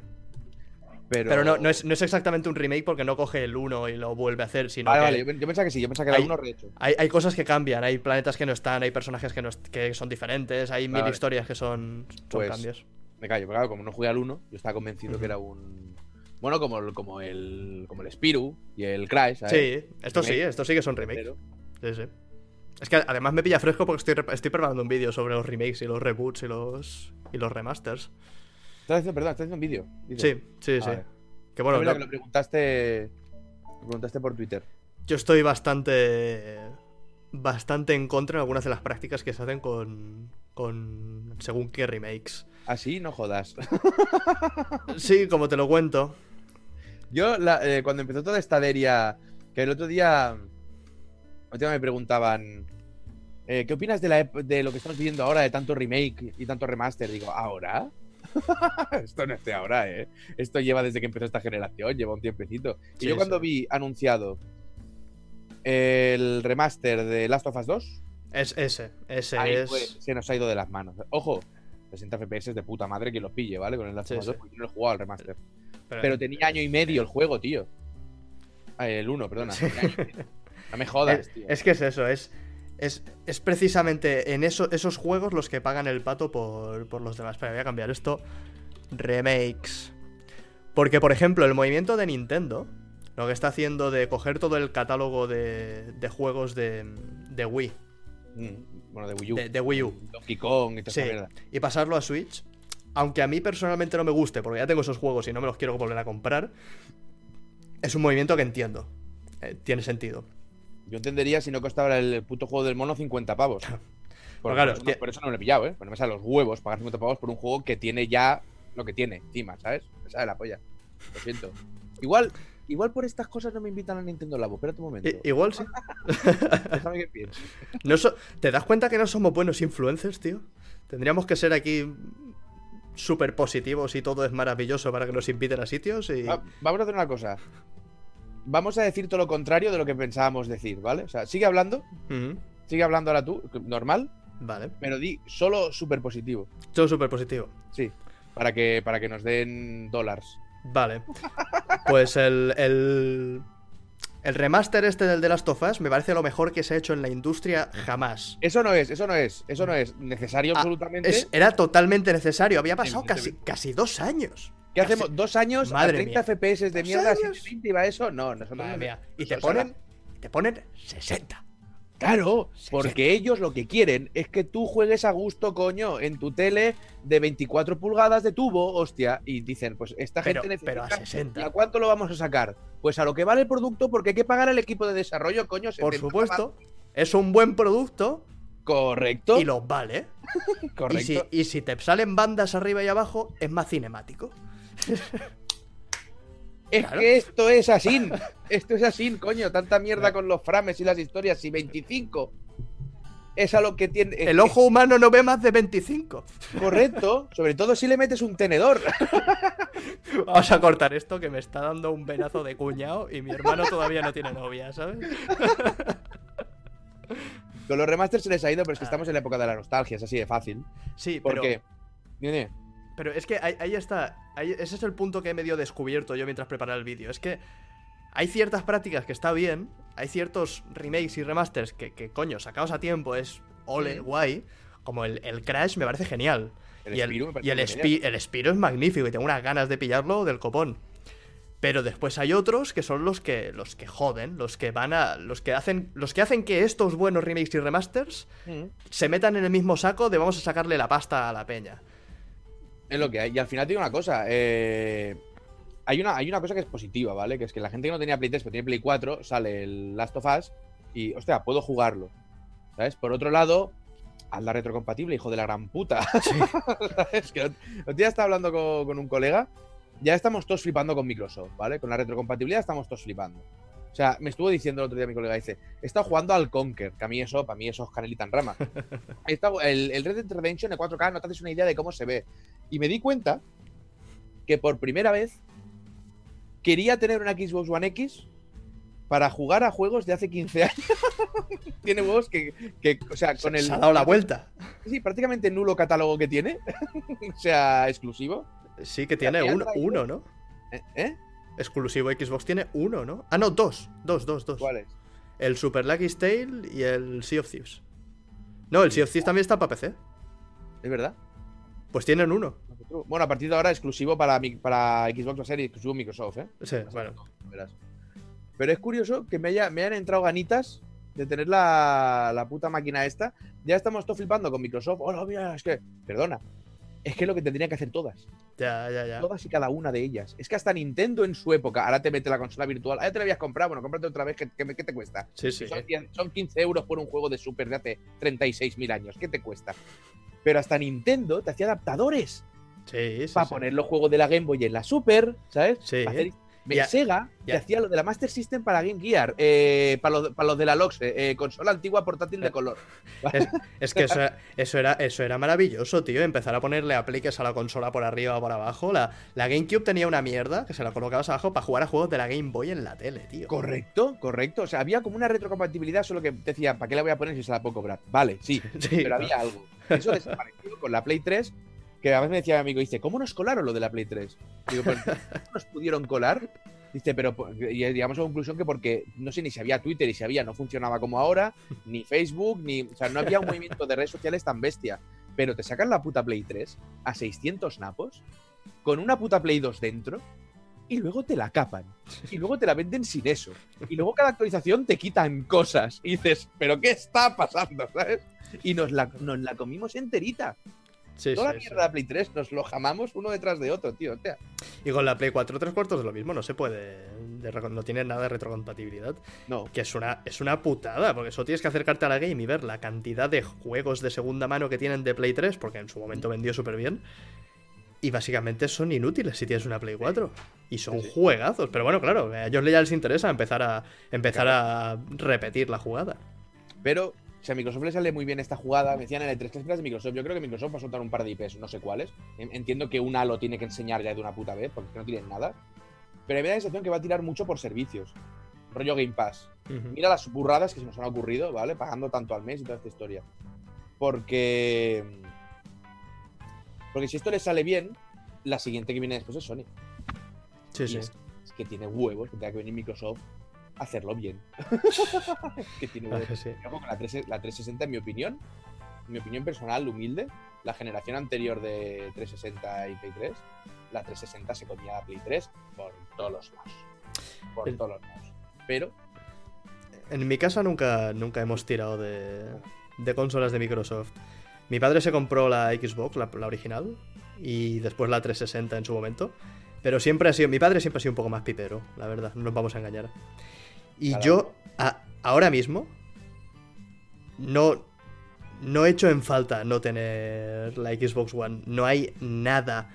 Pero, Pero no, no, es, no es exactamente un remake porque no coge el 1 y lo vuelve a hacer, sino Vale, que vale, yo, yo pensaba que sí, yo pensaba que era Hay- uno rehecho. hay, hay cosas que cambian, hay planetas que no están, hay personajes que, no que son diferentes, hay mil Vale. historias que son, son Pues, cambios. Me callo, porque claro, como no jugué al 1, yo estaba convencido que era un. Bueno, como, el- como el. como el Spiru y el Crash, ¿sabes? Sí, esto sí, esto sí que son remakes. Sí, sí. Es que además me pilla fresco porque estoy, estoy preparando un vídeo sobre los remakes y los reboots y los, y los remasters. Estás haciendo, perdón, estás haciendo un vídeo. Sí, sí, Ah, sí. vale. Que bueno, no- que lo preguntaste. Lo preguntaste por Twitter. yo estoy bastante. bastante en contra de algunas de las prácticas que se hacen con. con. según qué remakes. Así, no jodas. Sí, como te lo cuento. Yo, la- eh, cuando empezó toda esta deria, que el otro día. El otro día me preguntaban. eh, ¿Qué opinas de, la de lo que estamos viviendo ahora, de tanto remake y tanto remaster? Digo, ¿ahora? Esto no es de ahora, ¿eh? Esto lleva desde que empezó esta generación, lleva un tiempecito. Y yo cuando sí. vi anunciado el remaster de Last of Us 2, Es ese. Ese ahí es. se nos ha ido de las manos. Ojo, 60 FPS de puta madre que los pille, ¿vale? Con el Last of Us sí. 2, porque yo no he jugado al remaster. Pero- Pero tenía año y medio el juego, tío. Ah, El 1, perdona. Sí. No me jodas, es, tío. es que es eso, es. Es, es precisamente en eso, esos juegos los que pagan el pato por, por los demás. Pero voy a cambiar esto. Remakes. Porque, por ejemplo, el movimiento de Nintendo, lo que está haciendo de coger todo el catálogo de, de juegos de, de Wii Mm, Bueno, de Wii U. de, de Wii U. Donkey Kong y toda Sí, esa mierda. y pasarlo a Switch. Aunque a mí personalmente no me guste, porque ya tengo esos juegos y no me los quiero volver a comprar. Es un movimiento que entiendo. Eh, tiene sentido. Yo entendería si no costaba el puto juego del mono 50 pavos. Por, claro, por eso, no, por eso no lo he pillado, ¿eh? Pues no me sale los huevos pagar 50 pavos por un juego que tiene ya lo que tiene encima, ¿sabes? Me sale la polla. Lo siento. Igual, igual por estas cosas no me invitan a Nintendo Labo. Espérate un momento. I- igual sí. Déjame que piense. No so- ¿Te das cuenta que no somos buenos influencers, tío? Tendríamos que ser aquí súper positivos y todo es maravilloso para que nos inviten a sitios y... Va- vamos a hacer una cosa. Vamos a decir todo lo contrario de lo que pensábamos decir, ¿vale? O sea, sigue hablando, sigue hablando ahora tú, normal, Vale. pero di solo súper positivo. Todo súper positivo. Sí. Para que, para que nos den dólares. Vale. Pues el, el... El remaster este del The Last of Us me parece lo mejor que se ha hecho en la industria jamás. Eso no es, eso no es, eso no es necesario Ah, absolutamente. Es- era totalmente necesario. Había pasado casi, casi dos años. ¿Qué Casi- hacemos? ¿Dos años Madre a 30 mía. FPS de ¿Dos mierda? años? 720 iba eso? No, nosotros Madre no- mía. Y te ponen, te ponen 60. Claro, porque ellos lo que quieren es que tú juegues a gusto, coño, en tu tele de 24 pulgadas de tubo, hostia, y dicen, pues esta Pero- gente necesita... pero a 60. ¿Y a cuánto lo vamos a sacar? Pues a lo que vale el producto, porque hay que pagar al equipo de desarrollo, coño. Por 70 supuesto. Es un buen producto. Correcto, y los vale. Y correcto. si, y si te salen bandas arriba y abajo, es más cinemático. Es claro. que esto es así. Esto es así, coño. Tanta mierda con los frames y las historias. Y 25 es a lo que tiene. El ojo humano no ve más de 25. Correcto. Sobre todo si le metes un tenedor. Vamos a cortar esto que me está dando un venazo de cuñado y mi hermano todavía no tiene novia, ¿sabes? Con los remasters se les ha ido, pero es que Ah. estamos en la época de la nostalgia. Es así de fácil. Sí, pero, Porque. Pero es que ahí, ahí está. ahí- ese es el punto que he medio descubierto yo mientras preparaba el vídeo. Es que hay ciertas prácticas que está bien, hay ciertos remakes y remasters que, que coño, sacados a tiempo es ole, Sí. guay. Como el, el Crash me parece genial. El y el, parece y el, Spi- el Spyro es magnífico y tengo unas ganas de pillarlo del copón. Pero después hay otros que son los que los que joden, los que van a los que hacen los que hacen que estos buenos remakes y remasters genial. se metan en el mismo saco de vamos a sacarle la pasta a la peña. Es lo que hay. Y al final te digo una cosa. eh, hay, una, hay una cosa que es positiva, ¿vale? Que es que la gente que no tenía Play 3, pero tiene Play 4, sale el Last of Us y, hostia, puedo jugarlo. ¿Sabes? Por otro lado, haz la retrocompatible, hijo de la gran puta. ¿Sabes? Que el día estaba hablando con, con un colega. Ya estamos todos flipando con Microsoft, ¿vale? Con la retrocompatibilidad estamos todos flipando. O sea, me estuvo diciendo el otro día mi colega, dice, he estado jugando al Conker, que a mí eso, para mí eso es canelita en rama. He estado- el, el Red Dead Redemption en 4K no te haces una idea de cómo se ve. Y me di cuenta que por primera vez quería tener una Xbox One X para jugar a juegos de hace 15 años. tiene juegos que, que, o sea, con se, el... se ha dado la vuelta. Sí, prácticamente nulo catálogo que tiene. o sea, exclusivo. Sí que tiene uno, uno, ¿no? ¿Eh? Exclusivo Xbox tiene uno, ¿no? Ah, no, dos. Dos, dos, dos. ¿Cuál es? El Super Lucky's Tale y el Sea of Thieves. No, el Sea of Thieves también está para PC. ¿Es verdad? Pues tienen uno. Bueno, a partir de ahora exclusivo para, mi- para Xbox va a ser exclusivo Microsoft, ¿eh? Sí, bueno. Verás. Pero es curioso que me, haya, me hayan entrado ganitas de tener la, la puta máquina esta. Ya estamos todos flipando con Microsoft. Hola, mira, es que. Perdona. Es que es lo que tendrían que hacer todas. Ya, ya, ya. Todas y cada una de ellas. Es que hasta Nintendo en su época, ahora te mete la consola virtual. Ah, ya te la habías comprado. Bueno, cómprate otra vez. ¿Qué, qué- te cuesta? Sí, sí. Son, 100 son 15 euros por un juego de Super de hace 36.000 años. ¿Qué te cuesta? Pero hasta Nintendo te hacía adaptadores Sí, sí. para sí. poner los juegos de la Game Boy en la Super, ¿sabes? Sí. Hacer- Ya- Sega ya. hacía lo de la Master System para Game Gear, eh, para, los, para los de la LOX, eh, consola antigua portátil de color. Es, es que eso, era- eso, era, eso era maravilloso, tío. Empezar a ponerle apliques a la consola por arriba o por abajo. La, la GameCube tenía una mierda que se la colocabas abajo para jugar a juegos de la Game Boy en la tele, tío. Correcto, correcto. O sea, había como una retrocompatibilidad, solo que decía, ¿para qué la voy a poner si se la puedo cobrar? Vale, sí, Sí, pero había algo. Eso desapareció con la Play 3, que a veces me decía mi amigo, dice, ¿cómo nos colaron lo de la Play 3? Digo, "Pues, ¿cómo nos pudieron colar? Dice, pero y llegamos a la conclusión que porque no sé ni si había Twitter y si había, no funcionaba como ahora, ni Facebook, ni. O sea, no había un movimiento de redes sociales tan bestia. Pero te sacan la puta Play 3 a 600 napos, con una puta Play 2 dentro, y luego te la capan. Y luego te la venden sin eso. Y luego cada actualización te quitan cosas. Y dices, ¿pero qué está pasando? ¿Sabes? Y nos la, nos la comimos enterita. Sí, Toda sí, la sí. mierda de Play 3 nos lo jamamos uno detrás de otro, tío. hostia. Y con la Play 4 tres cuartos es lo mismo, no se puede. de no tiene nada de retrocompatibilidad. No. Que es una, es una putada, porque eso tienes que acercarte a la game y ver la cantidad de juegos de segunda mano que tienen de Play 3, porque en su momento vendió súper bien. Y básicamente son inútiles si tienes una Play 4. Y son juegazos. Pero bueno, claro, a ellos ya les interesa empezar a empezar a repetir la jugada. Pero si a Microsoft le sale muy bien esta jugada, me decían en el 3 que esperas de Microsoft. Yo creo que Microsoft va a soltar un par de IPs, no sé cuáles. En- Entiendo que una lo tiene que enseñar ya de una puta vez, porque no tienen nada. Pero me da la sensación que va a tirar mucho por servicios. Rollo Game Pass. Mira las burradas que se nos han ocurrido, ¿vale? Pagando tanto al mes y toda esta historia. Porque. Porque si esto le sale bien, la siguiente que viene después es Sony. Sí, Y sí. Es, es que tiene huevos que tenga que venir Microsoft hacerlo bien. que tiene Ah, que sí. La, 3, la 360, en mi opinión, en mi opinión personal, humilde, la generación anterior de 360 y Play 3, la 360 se comía a Play 3 por todos los lados. Por El- todos los lados. Pero, En mi casa nunca, nunca hemos tirado de, de consolas de Microsoft. Mi padre se compró la Xbox, la, la original, y después la 360 en su momento. Pero siempre ha sido. Mi padre siempre ha sido un poco más pipero, la verdad, no nos vamos a engañar. Y yo, a- ahora mismo, no, no he hecho en falta no tener la Xbox One. No hay nada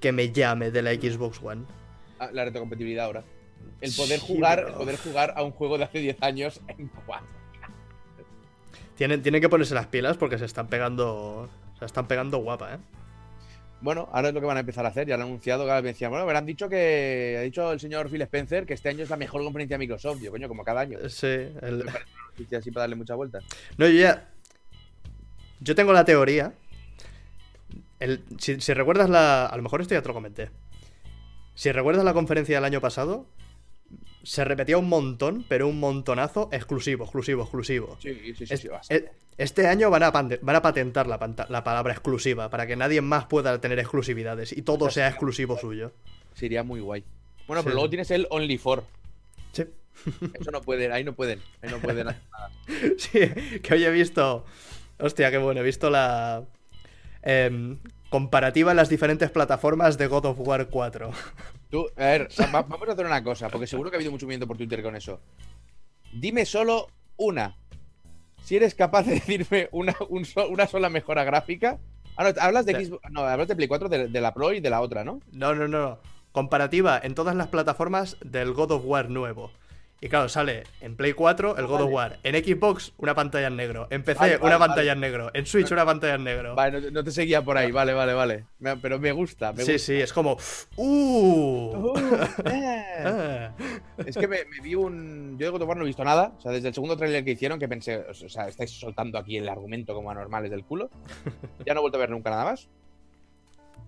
que me llame de la Xbox One. ah, la retrocompatibilidad ahora. El poder Sí, jugar, pero- el poder jugar a un juego de hace 10 años en 4. Tienen, tienen que ponerse las pilas porque se están pegando. Se están pegando guapa, ¿eh? Bueno, ahora es lo que van a empezar a hacer. Ya lo han anunciado. Que me decían, bueno, me han dicho que. Ha dicho el señor Phil Spencer que este año es la mejor conferencia de Microsoft. Yo, coño, como cada año. Sí, el- Noticia así para darle mucha vuelta. No, yo ya. Yo tengo la teoría. El- si, si recuerdas la. A lo mejor esto ya te lo comenté. Si recuerdas la conferencia del año pasado, se repetía un montón, pero un montonazo exclusivo, exclusivo, exclusivo. Sí, sí, sí. Es- sí, e- este año van a, pante- van a patentar la, palabra exclusiva para que nadie más pueda tener exclusividades y todo sea exclusivo suyo. Sería muy guay. Bueno, Sí. pero luego tienes el Only for. Sí. Eso no pueden, ahí no pueden. Ahí no pueden hacer nada. Sí, que hoy he visto. Hostia, qué bueno. He visto la. em, comparativa en las diferentes plataformas de God of War 4. Tú, a ver, va- vamos a hacer una cosa, porque seguro que ha habido mucho movimiento por Twitter con eso. Dime solo una. Si eres capaz de decirme una, un so- una sola mejora gráfica. Ah, no, hablas de Sí. Xbox. No, hablas de Play 4, de, de la Pro y de la otra. No, no, no, no. Comparativa en todas las plataformas del God of War nuevo. Y claro, sale en Play 4 el God of Vale. War. En Xbox, una pantalla en negro. En PC, Vale, una vale, pantalla vale. en negro. En Switch, una pantalla en negro. Vale, no, no te seguía por ahí, vale, vale, vale. Me- pero me gusta, me sí, gusta. sí, es como. ¡Uh! Uh, eh. Ah. Es que me, me vi un. Yo de God of War no he visto nada. O sea, desde el segundo tráiler que hicieron, que pensé, o sea, estáis soltando aquí el argumento como anormales del culo. Ya no he vuelto a ver nunca nada más.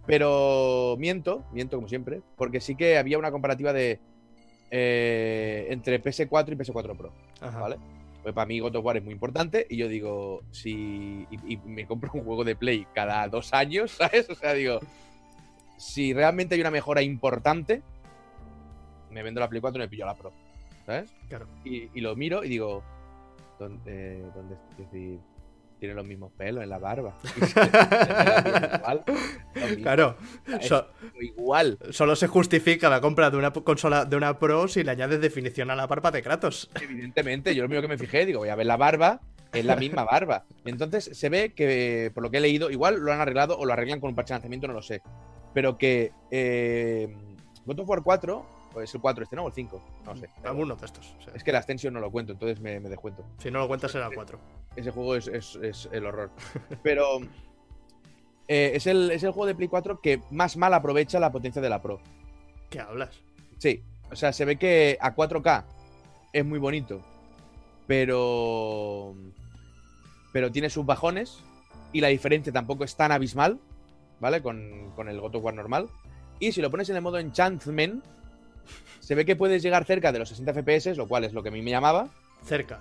Pero miento, miento como siempre, porque sí que había una comparativa de. Eh, entre PS4 y PS4 Pro, Ajá. ¿vale? Pues para mí God of War es muy importante y yo digo, si. Y, y me compro un juego de Play cada dos años, ¿sabes? O sea, digo. Si realmente hay una mejora importante, me vendo la Play 4 y me pillo la Pro. ¿Sabes? Claro. Y, y lo miro y digo, ¿dónde, dónde es decir, tiene los mismos pelos en la barba? igual, Claro. So- igual. solo se justifica la compra de una consola de una Pro si le añades definición a la barba de Kratos. Evidentemente, yo lo primero que me fijé, digo, voy a ver la barba, es la misma barba. Entonces se ve que, por lo que he leído, igual lo han arreglado o lo arreglan con un parche de lanzamiento, no lo sé. Pero que eh, God of War 4, o es el 4 este, ¿no? O el 5, no sé. Alguno de estos. Es que la extensión no lo cuento, entonces me, me descuento. Si no lo cuentas será 4. Ese juego es, es- es el horror. Pero eh, es, el, es el juego de Play 4 que más mal aprovecha la potencia de la Pro. ¿Qué hablas? Sí, o sea, se ve que a 4K es muy bonito, pero pero tiene sus bajones y la diferencia tampoco es tan abismal, ¿vale? Con, con el God of War normal. Y si lo pones en el modo Enchantment, se ve que puedes llegar cerca de los 60 FPS, lo cual es lo que a mí me llamaba, Cerca.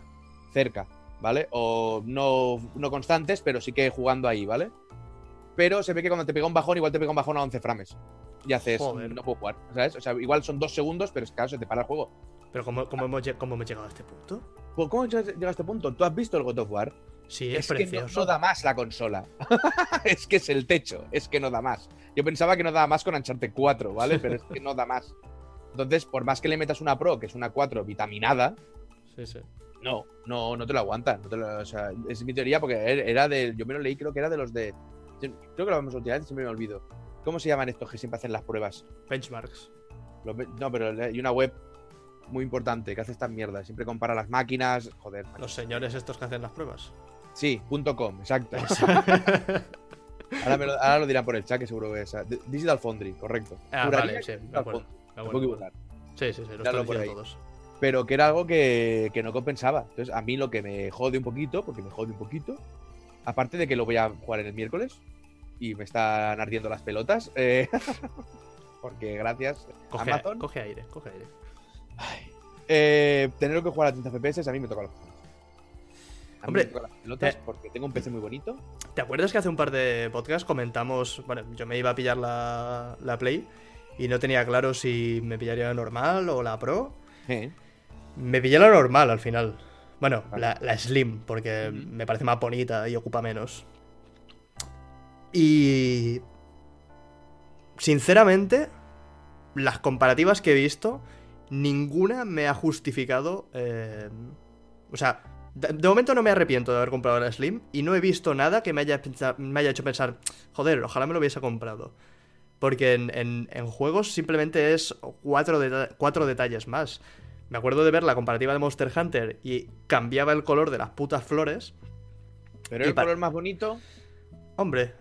cerca, ¿vale? O no, no constantes, pero sí que jugando ahí, ¿vale? pero se ve que cuando te pega un bajón, igual te pega un bajón a 11 frames. Y haces, Joder. no puedo jugar, ¿sabes? O sea, igual son dos segundos, pero es que claro, se te para el juego. Pero ¿cómo, cómo hemos, cómo hemos llegado a este punto? Pues, ¿Cómo llegas a este punto? ¿Tú has visto el God of War? Sí, es, que no, precioso. no da más la consola. es que es el techo, es que no da más. Yo pensaba que no daba más con Uncharted 4, ¿vale? Pero es que no da más. Entonces, por más que le metas una Pro, que es una 4 vitaminada, Sí, sí. No, no, no te lo aguanta. no te lo- o sea, es mi teoría porque er- era de. Yo me lo leí, creo que era de los de. Creo que lo vamos a utilizar, siempre me olvido. ¿Cómo se llaman estos que siempre hacen las pruebas? Benchmarks. Los no, pero hay una web muy importante que hace estas mierdas. Siempre compara las máquinas. Joder. Los señores estos que hacen las pruebas. Sí, punto .com, exacto. Ahora, me lo, ahora lo dirán por el chat, que seguro que es. D- Digital Foundry, correcto. ah, vale, sí, me acuerdo. Me. Sí, sí, sí, todos. Pero que era algo que, que no compensaba. Entonces, a mí lo que me jode un poquito, porque me jode un poquito, aparte de que lo voy a jugar en el miércoles y me están ardiendo las pelotas, eh, porque gracias Coge, Amazon, coge aire, coge aire. eh, tener que jugar a 30 FPS a mí me toca los. A Hombre, me toca las pelotas eh, porque tengo un PC muy bonito. ¿Te acuerdas que hace un par de podcasts comentamos, bueno, yo me iba a pillar la, la Play y no tenía claro si me pillaría la normal o la Pro? Eh, Me pillé la normal al final. Bueno, Vale. la, la Slim, porque me parece más bonita y ocupa menos. Y... Sinceramente, las comparativas que he visto, ninguna me ha justificado... eh, o sea, de, de momento no me arrepiento de haber comprado la Slim y no he visto nada que me haya, me haya hecho pensar, joder, ojalá me lo hubiese comprado. Porque en, en- en juegos simplemente es cuatro, cuatro detalles más. Me acuerdo de ver la comparativa de Monster Hunter y cambiaba el color de las putas flores. Pero Y el color más bonito. Hombre,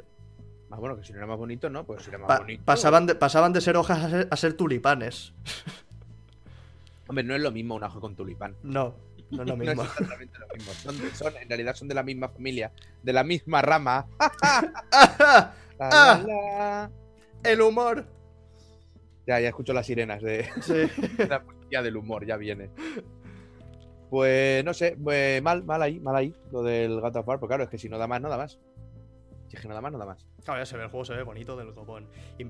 Más bueno, que si no era más bonito, no, pues si era más pa- bonito. pasaban, de, pasaban de ser hojas a ser, a ser tulipanes. Hombre, no es lo mismo un ajo con tulipán. No, no es lo mismo. No es exactamente lo mismo. Son, son- en realidad son de la misma familia, de la misma rama. La, Ah. la, la. el humor. Ya, ya escucho las sirenas de Sí. Policía del humor, ya viene. Pues no sé, pues, mal, mal ahí, mal ahí, lo del God of War, pero claro, es que si no da más, no da más. Si es que no da más, no da más. Claro, ya se ve, el juego se ve bonito del copón. Y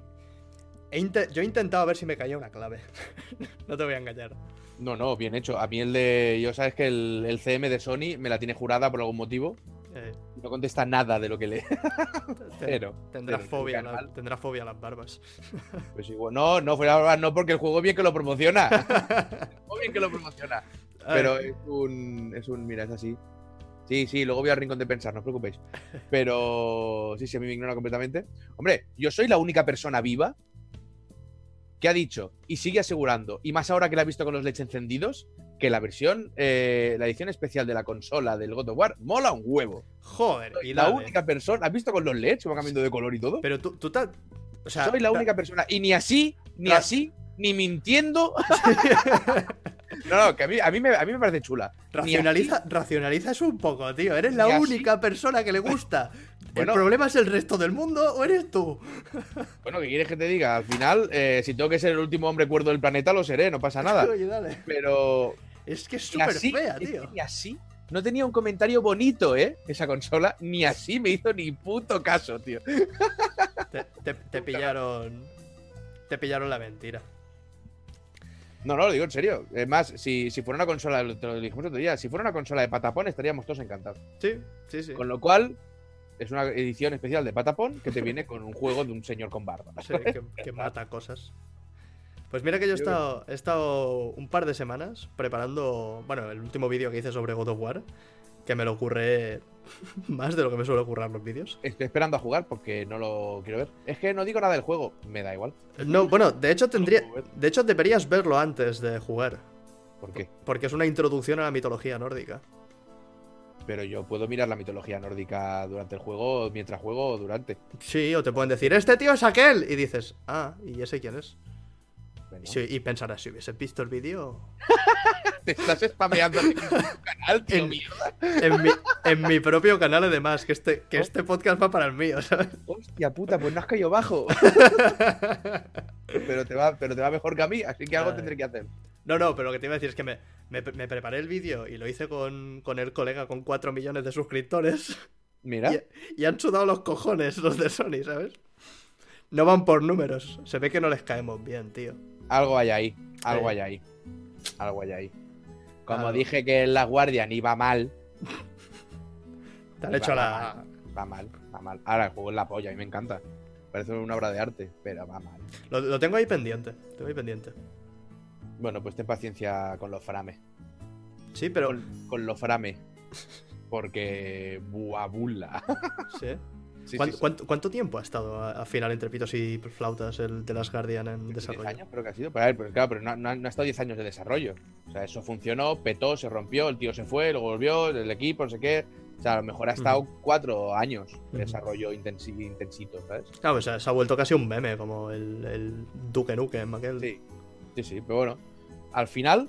he inte- yo he intentado ver si me caía una clave. no te voy a engañar. No, no, bien hecho. A mí el de. Yo sabes que el, el CM de Sony me la tiene jurada por algún motivo. Eh, No contesta nada de lo que lee. Pero. tendrás, pero, fobia, la- mal. tendrás fobia a las barbas. Pues igual. No, no, fuera broma, no, porque el juego bien que lo promociona. el juego bien que lo promociona. Pero es un, es un. Mira, es así. Sí, sí, luego voy al rincón de pensar, no os preocupéis. Pero. Sí, sí, a mí me ignora completamente. Hombre, yo soy la única persona viva que ha dicho y sigue asegurando, y más ahora que la he visto con los LEDs encendidos, que la versión, eh, la edición especial de la consola del God of War mola un huevo. Joder, Soy y la dale. única persona. ¿Has visto con los LEDs que van cambiando de color y todo? Pero tú, tú te- O sea, Soy la única persona. Y ni así, ni así, ni mintiendo. no, no, que a mí, a mí, me, a mí me parece chula. Racionaliza, racionaliza eso un poco, tío. Eres la así. única persona que le gusta. Bueno. ¿El problema es el resto del mundo o eres tú? Bueno, ¿qué quieres que te diga? Al final, eh, si tengo que ser el último hombre cuerdo del planeta, lo seré, no pasa nada. Oye, dale. Pero. Es que es súper fea, tío. ni así. No tenía un comentario bonito, ¿eh? Esa consola. Ni así me hizo ni puto caso, tío. Te, te- te pillaron. Te pillaron la mentira. No, no, lo digo en serio. Es más, si, si fuera una consola, te lo dijimos otro día, si fuera una consola de patapón, estaríamos todos encantados. Sí, sí, sí. Con lo cual, es una edición especial de patapón que te viene con un juego de un señor con barba. Sí, que, que mata cosas. Pues mira que yo he estado, he estado un par de semanas preparando, bueno, el último vídeo que hice sobre God of War, que me lo ocurre más de lo que me suele ocurrir los vídeos. Estoy esperando a jugar porque no lo quiero ver. Es que no digo nada del juego, me da igual. No, bueno, de hecho tendría, de hecho deberías verlo antes de jugar, ¿Por qué? porque es una introducción a la mitología nórdica. Pero yo puedo mirar la mitología nórdica durante el juego, mientras juego o durante. Sí, o te pueden decir, este tío es aquel, y dices, ah, ¿y ese quién es? Bueno, Y, pensarás, si hubiese visto el vídeo Te estás spameando en tu canal, tío En- mierda. en mi, en mi propio canal, además, que este, que este podcast va para el mío, ¿sabes? Hostia puta, pues no has caído bajo. pero, te va, pero te va mejor que a mí, así que algo Ay. tendré que hacer. No, no, pero lo que te iba a decir es que me, me- me preparé el vídeo y lo hice con, con el colega con 4 millones de suscriptores. Mira. Y, y han sudado los cojones los de Sony, ¿sabes? No van por números. Se ve que no les caemos bien, tío. Algo hay ahí. Algo hay ahí. Algo hay ahí. Como Algo. dije que la Guardian iba mal, Te han hecho la. va mal, va mal. Ahora el juego es la polla, a mí me encanta. Parece una obra de arte, pero va mal. Lo, lo tengo ahí pendiente. Tengo ahí pendiente. Bueno, pues ten paciencia con los frame. Sí, pero. Con, con los frame. Porque. Buabula. Sí. Sí, ¿Cuánto, sí, sí. cuánto- cuánto tiempo ha estado a, a final entre pitos y flautas el de las Guardian en 10 desarrollo? años creo que ha sido. Pero, a ver, pero claro, pero no, no ha- no ha estado 10 años de desarrollo. O sea, eso funcionó, petó, se rompió, el tío se fue, luego volvió, el equipo, no sé qué. O sea, a lo mejor ha estado 4 años de desarrollo intensi- intensito, ¿sabes? Claro, pues se ha vuelto casi un meme, como el, el Duke Nukem, aquel. Sí, sí, sí, pero bueno. Al final,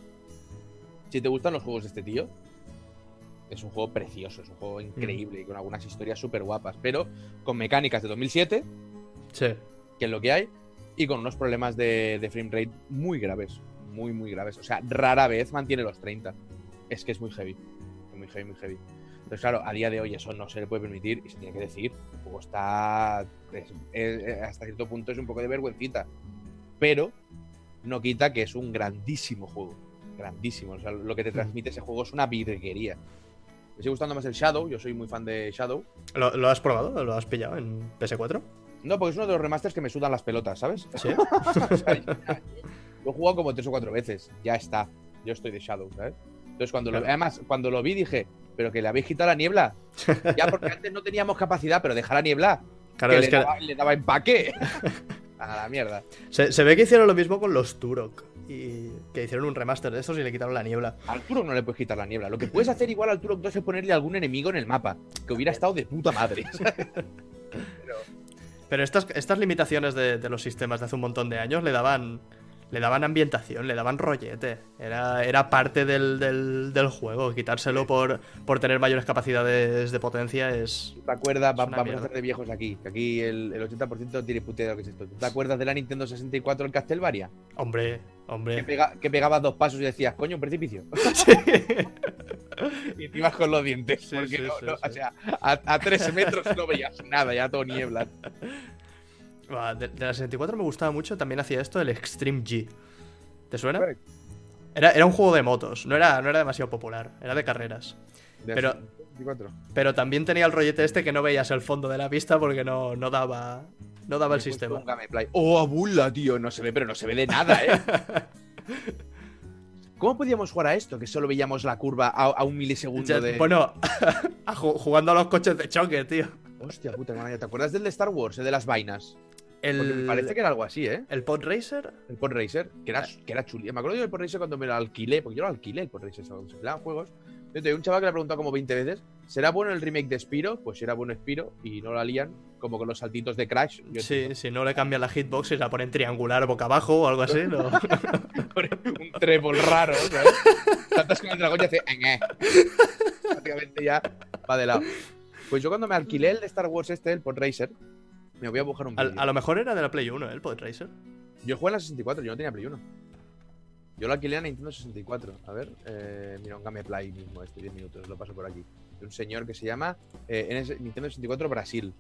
si te gustan los juegos de este tío, es un juego precioso, es un juego increíble y con algunas historias súper guapas, pero con mecánicas de 2007, Sí. que es lo que hay, y con unos problemas de, de frame rate muy graves, muy, muy graves. O sea, rara vez mantiene los 30. Es que es muy heavy, muy heavy, muy heavy. Entonces, claro, a día de hoy eso no se le puede permitir y se tiene que decir. El juego está. es- es- hasta cierto punto es un poco de vergüencita. Pero no quita que es un grandísimo juego. Grandísimo. O sea, lo que te transmite ese juego es una virguería. Me sigue gustando más el Shadow. Yo soy muy fan de Shadow. ¿Lo, lo has probado? ¿Lo has pillado en PS4? No, porque es uno de los remasters que me sudan las pelotas, ¿sabes? Sí. O sea, ya- lo he jugado como tres o cuatro veces. Ya está. Yo estoy de Shadow, ¿sabes? Entonces, cuando lo, además, cuando lo vi, dije, pero que le habéis quitado la niebla. Ya, porque antes no teníamos capacidad, pero deja la niebla. Claro, que es le, que daba, le daba empaque. A la mierda. se, se ve que hicieron lo mismo con los Turok. Y que hicieron un remaster de estos y le quitaron la niebla. Al Turok no le puedes quitar la niebla. Lo que puedes hacer igual al Turok 2 es ponerle algún enemigo en el mapa. Que hubiera estado de puta madre. Pero estas, estas limitaciones de, de los sistemas de hace un montón de años le daban. Le daban ambientación, le daban rollete. Era, era parte del, del, del juego. Quitárselo por, por tener mayores capacidades de potencia es. ¿Tú te acuerdas? Es Va- una vamos mierda. a hacer de viejos aquí. Que aquí el, el 80% tiene puta de lo que es esto. ¿Tú te acuerdas de la Nintendo 64 el Castlevania? Hombre, Que, hombre. pega- que pegabas dos pasos y decías, coño, un precipicio. Sí. y te ibas con los dientes. Sí, porque sí, no- no. O sea, a, a tres metros no veías nada, ya todo niebla. Va, De, de la 64 me gustaba mucho, también hacía esto, el Extreme G. ¿Te suena? Era, era un juego de motos, no era, no era demasiado popular, era de carreras. De Pero- 64. Pero también tenía el rollete este que no veías el fondo de la pista porque no, no daba, no daba el Me sistema. un gameplay. ¡Oh, abuela, tío! No se ve, pero no se ve de nada, ¿eh? ¿Cómo podíamos jugar a esto? Que solo veíamos la curva a, a un milisegundo Ya, de. Bueno, a jugando a los coches de choque, tío. Hostia puta, ¿te acuerdas del de Star Wars, el de las vainas? Porque me parece que era algo así, ¿eh? el Pod Racer, El Pod Racer, que era, que era chuli. Me acuerdo yo del Pod Racer cuando me lo alquilé, porque yo lo alquilé el Pod Racer, cuando se peleaban juegos. Entonces, un chaval que le ha preguntado como 20 veces, ¿será bueno el remake de Spiro? Pues si era bueno Spiro y no lo alían, como con los saltitos de Crash. Yo sí, si no le cambian la hitbox y la ponen triangular boca abajo o algo así, no. un trébol raro, ¿sabes? Saltas con el dragón y hace. Prácticamente ya va de lado. Pues yo cuando me alquilé el de Star Wars este, el Pod Racer, me voy a buscar un A, lo mejor era de la Play 1, ¿eh? el Pod Racer. Yo jugué en la 64, yo no tenía Play 1. Yo lo alquilé en la Nintendo 64. A ver, eh, mira, un gameplay mismo, este 10 minutos, lo paso por aquí. De un señor que se llama eh, Nintendo 64 Brasil.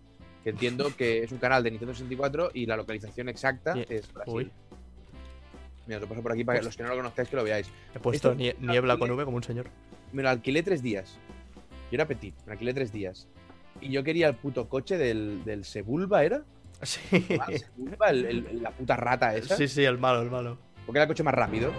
Que entiendo que es un canal de Nintendo 64 y la localización exacta es Brasil. Uy. Mira, os lo paso por aquí para que Pues- los que no lo conozcáis que lo veáis. He puesto Esto- nie- niebla con V como un señor. Me lo alquilé tres días. Yo era petit, me lo alquilé tres días. Y yo quería el puto coche del, del Sebulba, ¿era? Sí. Ah, Sebulba, el- el- la puta rata esa. Sí, sí, el malo, el malo. porque era el coche más rápido.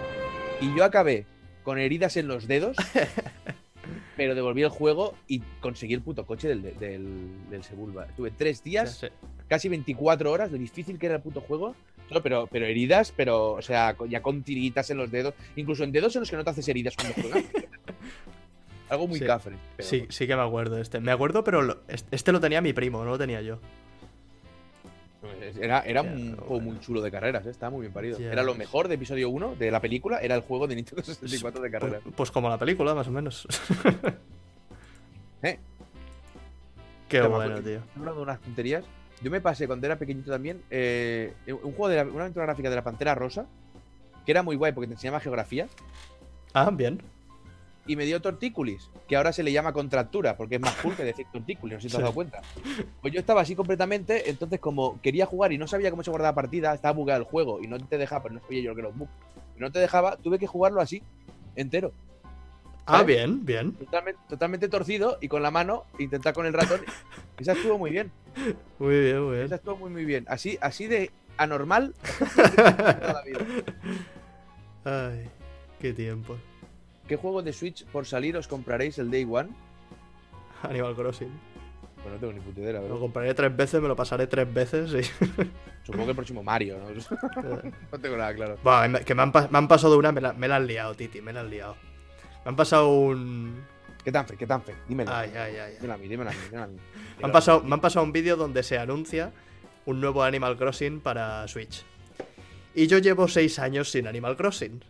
Y yo acabé con heridas en los dedos, pero devolví el juego y conseguí el puto coche del, del, del Sebulba. Tuve tres días, Sí, sí. casi 24 horas, lo difícil que era el puto juego. No, pero, pero heridas, pero, o sea, ya con tiritas en los dedos, incluso en dedos en los que no te haces heridas cuando juegas. Algo muy Sí. cafre. pero- Sí, sí que me acuerdo este. Me acuerdo, pero lo- este lo tenía mi primo, no lo tenía yo. Era, era un juego bueno. muy chulo de carreras, ¿eh? estaba muy bien parido. Era lo mejor de episodio 1 de la película, era el juego de Nintendo 64 de carreras. Pues, pues como la película, más o menos. ¿Eh? Qué Te bueno, tío. Hablando de unas tonterías. Yo me pasé cuando era pequeñito también eh, un juego de la- una aventura gráfica de la Pantera Rosa, que era muy guay porque te enseñaba geografía. Ah, bien. Y me dio tortícolis, que ahora se le llama contractura, porque es más cool que decir tortícolis, no sé si te has dado cuenta. Pues yo estaba así completamente, entonces como quería jugar y no sabía cómo se guardaba partida, estaba bugueado el juego y no te dejaba, pero no sabía yo que era un bug, y no te dejaba, tuve que jugarlo así, entero. Ah, bien, bien. Totalmente, totalmente torcido y con la mano intentar con el ratón. Esa estuvo muy bien, Muy bien, muy bien. esa estuvo muy muy bien. Así, así de anormal toda la vida. Ay, qué tiempo. ¿Qué juego de Switch por salir os compraréis el Day One? Animal Crossing. Pues no tengo ni puta idea, la Lo verdad. compraré tres veces, me lo pasaré tres veces y... Supongo que el próximo Mario, ¿no? no tengo nada claro. Me- que me han, pas- me han pasado una, me la, me la han liado, Titi, me la han liado. Me han pasado un... ¿Qué tan fe? ¿Qué tan fe? Dímelo. Ay, ay, ay. ay. Dímelo a mí, dímelo a mí, dímelo a mí. Me han pasado, me han pasado un vídeo donde se anuncia un nuevo Animal Crossing para Switch. Y yo llevo seis años sin Animal Crossing.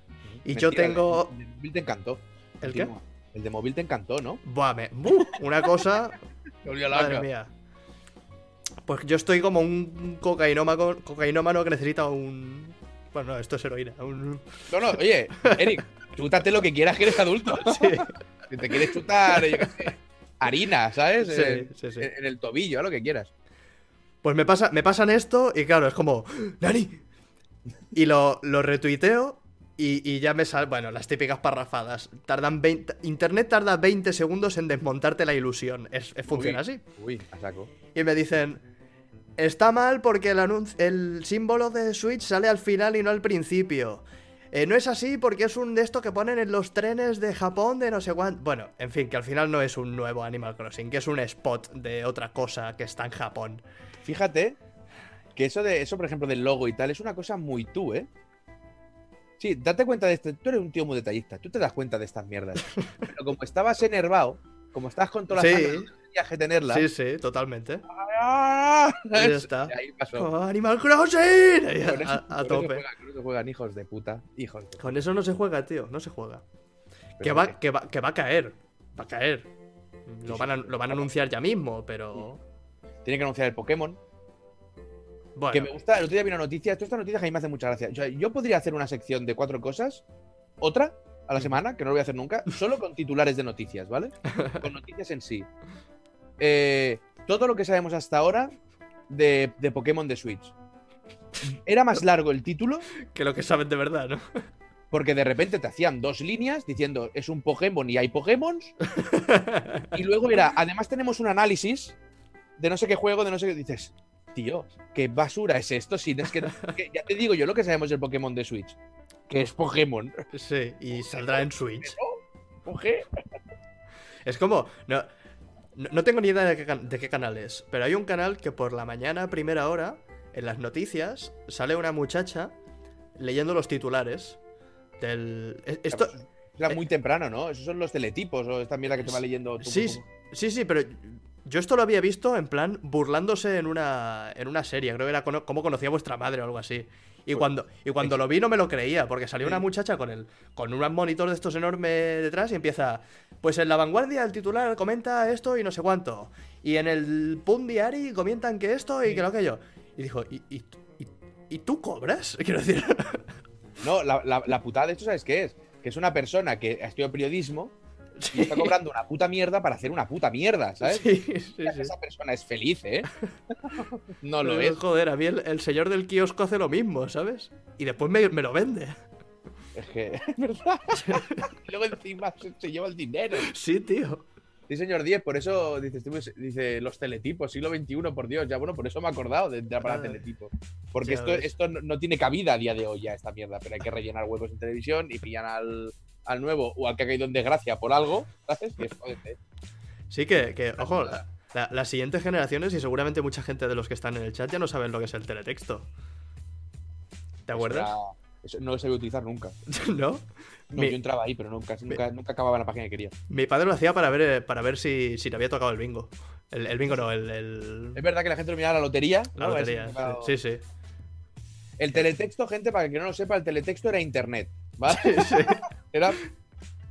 Y yo tengo... El de móvil te encantó. ¿El qué? El de móvil te encantó, ¿no? Buah, me... ¡buh! Una cosa... Madre mía. Pues yo estoy como un cocainómano, cocainómano que necesita un... Bueno, no, esto es heroína. Un... No, no, oye, Eric, chútate lo que quieras que eres adulto. Sí, Si te quieres chutar, yo qué sé, harina, ¿sabes? sí, en, sí, sí. en- en el tobillo, lo que quieras. Pues me, pasa, me pasan esto y claro, es como... ¡Nani! Y lo, lo retuiteo y, y ya me salen... Bueno, las típicas parrafadas. Tardan 20, Internet tarda 20 segundos en desmontarte la ilusión. Es, es- funciona Uy. así. Uy, a saco. Y me dicen... Está mal porque el, anunci- el símbolo de Switch sale al final y no al principio. Eh, no es así porque es un de esto que ponen en los trenes de Japón de no sé cuánto. Bueno, en fin, que al final no es un nuevo Animal Crossing, que es un spot de otra cosa que está en Japón. Fíjate que eso de eso, por ejemplo, del logo y tal, es una cosa muy tú, ¿eh? Sí, date cuenta de esto. Tú eres un tío muy detallista. Tú te das cuenta de estas mierdas. Pero como estabas enervado, como estás con todas las Sí. ganas, no tenías que tenerla. Sí, sí, totalmente. ¡ah! Está. Ahí pasó. ¡Oh, Animal Crossing! Ahí, Con eso- a, a con eso tope. juegan, eso juegan hijos de puta. Hijos de puta. Con eso no se juega, tío, no se juega. Que va, que, va, que va a caer. Va a caer. Lo van a, lo van a anunciar ya mismo, pero. Tiene que anunciar el Pokémon. Bueno. Que me gusta. El otro día vi una noticia. Esto, esta noticia que a mí me hace mucha gracia. Yo, yo podría hacer una sección de cuatro cosas. Otra a la semana, que no lo voy a hacer nunca. Solo con titulares de noticias, ¿vale? Con noticias en sí. Eh, todo lo que sabemos hasta ahora de, de Pokémon de Switch. Era más largo el título Que lo que saben de verdad, ¿no? porque de repente te hacían dos líneas diciendo es un Pokémon y hay Pokémon. Y luego era, además tenemos un análisis de no sé qué juego, de no sé qué. Dices, tío, qué basura es esto. Si es que, que ya te digo yo lo que sabemos del Pokémon de Switch. Que es Pokémon. Sí, y saldrá en Switch. Es como. No, no, tengo ni idea de qué, de qué canal es, pero hay un canal que por la mañana, a primera hora, en las noticias, sale una muchacha leyendo los titulares del. e- Esto, Era muy temprano, ¿no? Esos son los teletipos o esta mierda que te va leyendo. Sí, sí, sí, pero yo esto lo había visto en plan burlándose en una, en una serie. Creo que era cono- cómo conocía vuestra madre o algo así. Y Pues, cuando, y cuando lo vi no me lo creía, porque salió una muchacha con el, con un monitor de estos enorme detrás y empieza. Pues en la vanguardia el titular comenta esto y no sé cuánto. Y en el Pun Diary comentan que esto y Sí. que lo que yo. Y dijo, ¿y, y, y- y tú cobras? Quiero decir. No, la, la- la putada de esto, ¿sabes qué es? Que es una persona que ha estudiado periodismo y está cobrando una puta mierda para hacer una puta mierda, ¿sabes? Sí, sí, sí. Esa persona es feliz, ¿eh? no lo Pero, es. Joder, a mí el, el señor del kiosco hace lo mismo, ¿sabes? Y después me, me lo vende. Es que, es verdad. Y Luego encima se, se lleva el dinero. Sí, tío. Sí, señor 10, por eso dices, tú, dice los teletipos, siglo XXI, por Dios. Ya bueno, por eso me he acordado de, la palabra Ay. teletipo. Porque Ya esto, ves. esto no, no tiene cabida a día de hoy ya, esta mierda. Pero hay que rellenar huevos en televisión y pillan al, al nuevo o al que ha caído en desgracia por algo, ¿sabes? Y es jódete. Sí que, que ojo, la- la- las siguientes generaciones y seguramente mucha gente de los que están en el chat ya no saben lo que es el teletexto. ¿Te acuerdas? Eso, era- eso no lo sabía utilizar nunca. ¿No? No, Mi- yo entraba ahí, pero nunca, nunca, nunca acababa la página que quería. Mi padre lo hacía para ver, eh, para ver si, si le había tocado el bingo. El, el bingo no, el, el- Es verdad que la gente lo miraba la lotería. la lotería. Sí, sí. El teletexto, gente, para que no lo sepa, el teletexto era internet, ¿vale? Sí, sí. Era,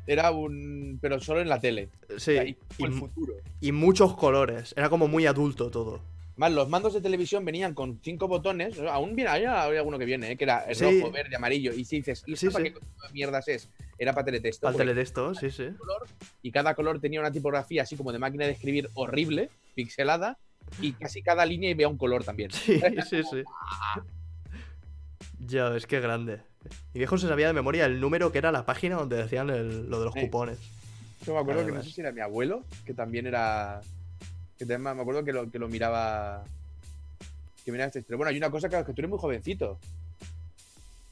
era un. Pero solo en la tele. Sí, Ahí y, fue el mu- futuro. y muchos colores. Era como muy adulto todo. Más los mandos de televisión venían con cinco botones. Aún viene, hay, alguno que viene, ¿eh? que era Sí. rojo, verde, amarillo. Y si dices, ¿y Sí, para sí. qué mierdas es? Era para teletexto. Porque teletexto, sí, sí. color, y cada color tenía una tipografía así como de máquina de escribir horrible, pixelada, y casi cada línea veía un color también. Sí, sí, sí. Ya, es que grande. Mi viejo se sabía de memoria el número que era la página donde decían el- lo de los Sí. cupones. Yo me acuerdo que no sé si era mi abuelo, que también era. Que también me acuerdo que lo, que lo miraba. Que miraba historia. Bueno, hay una cosa que, que tú eres muy jovencito.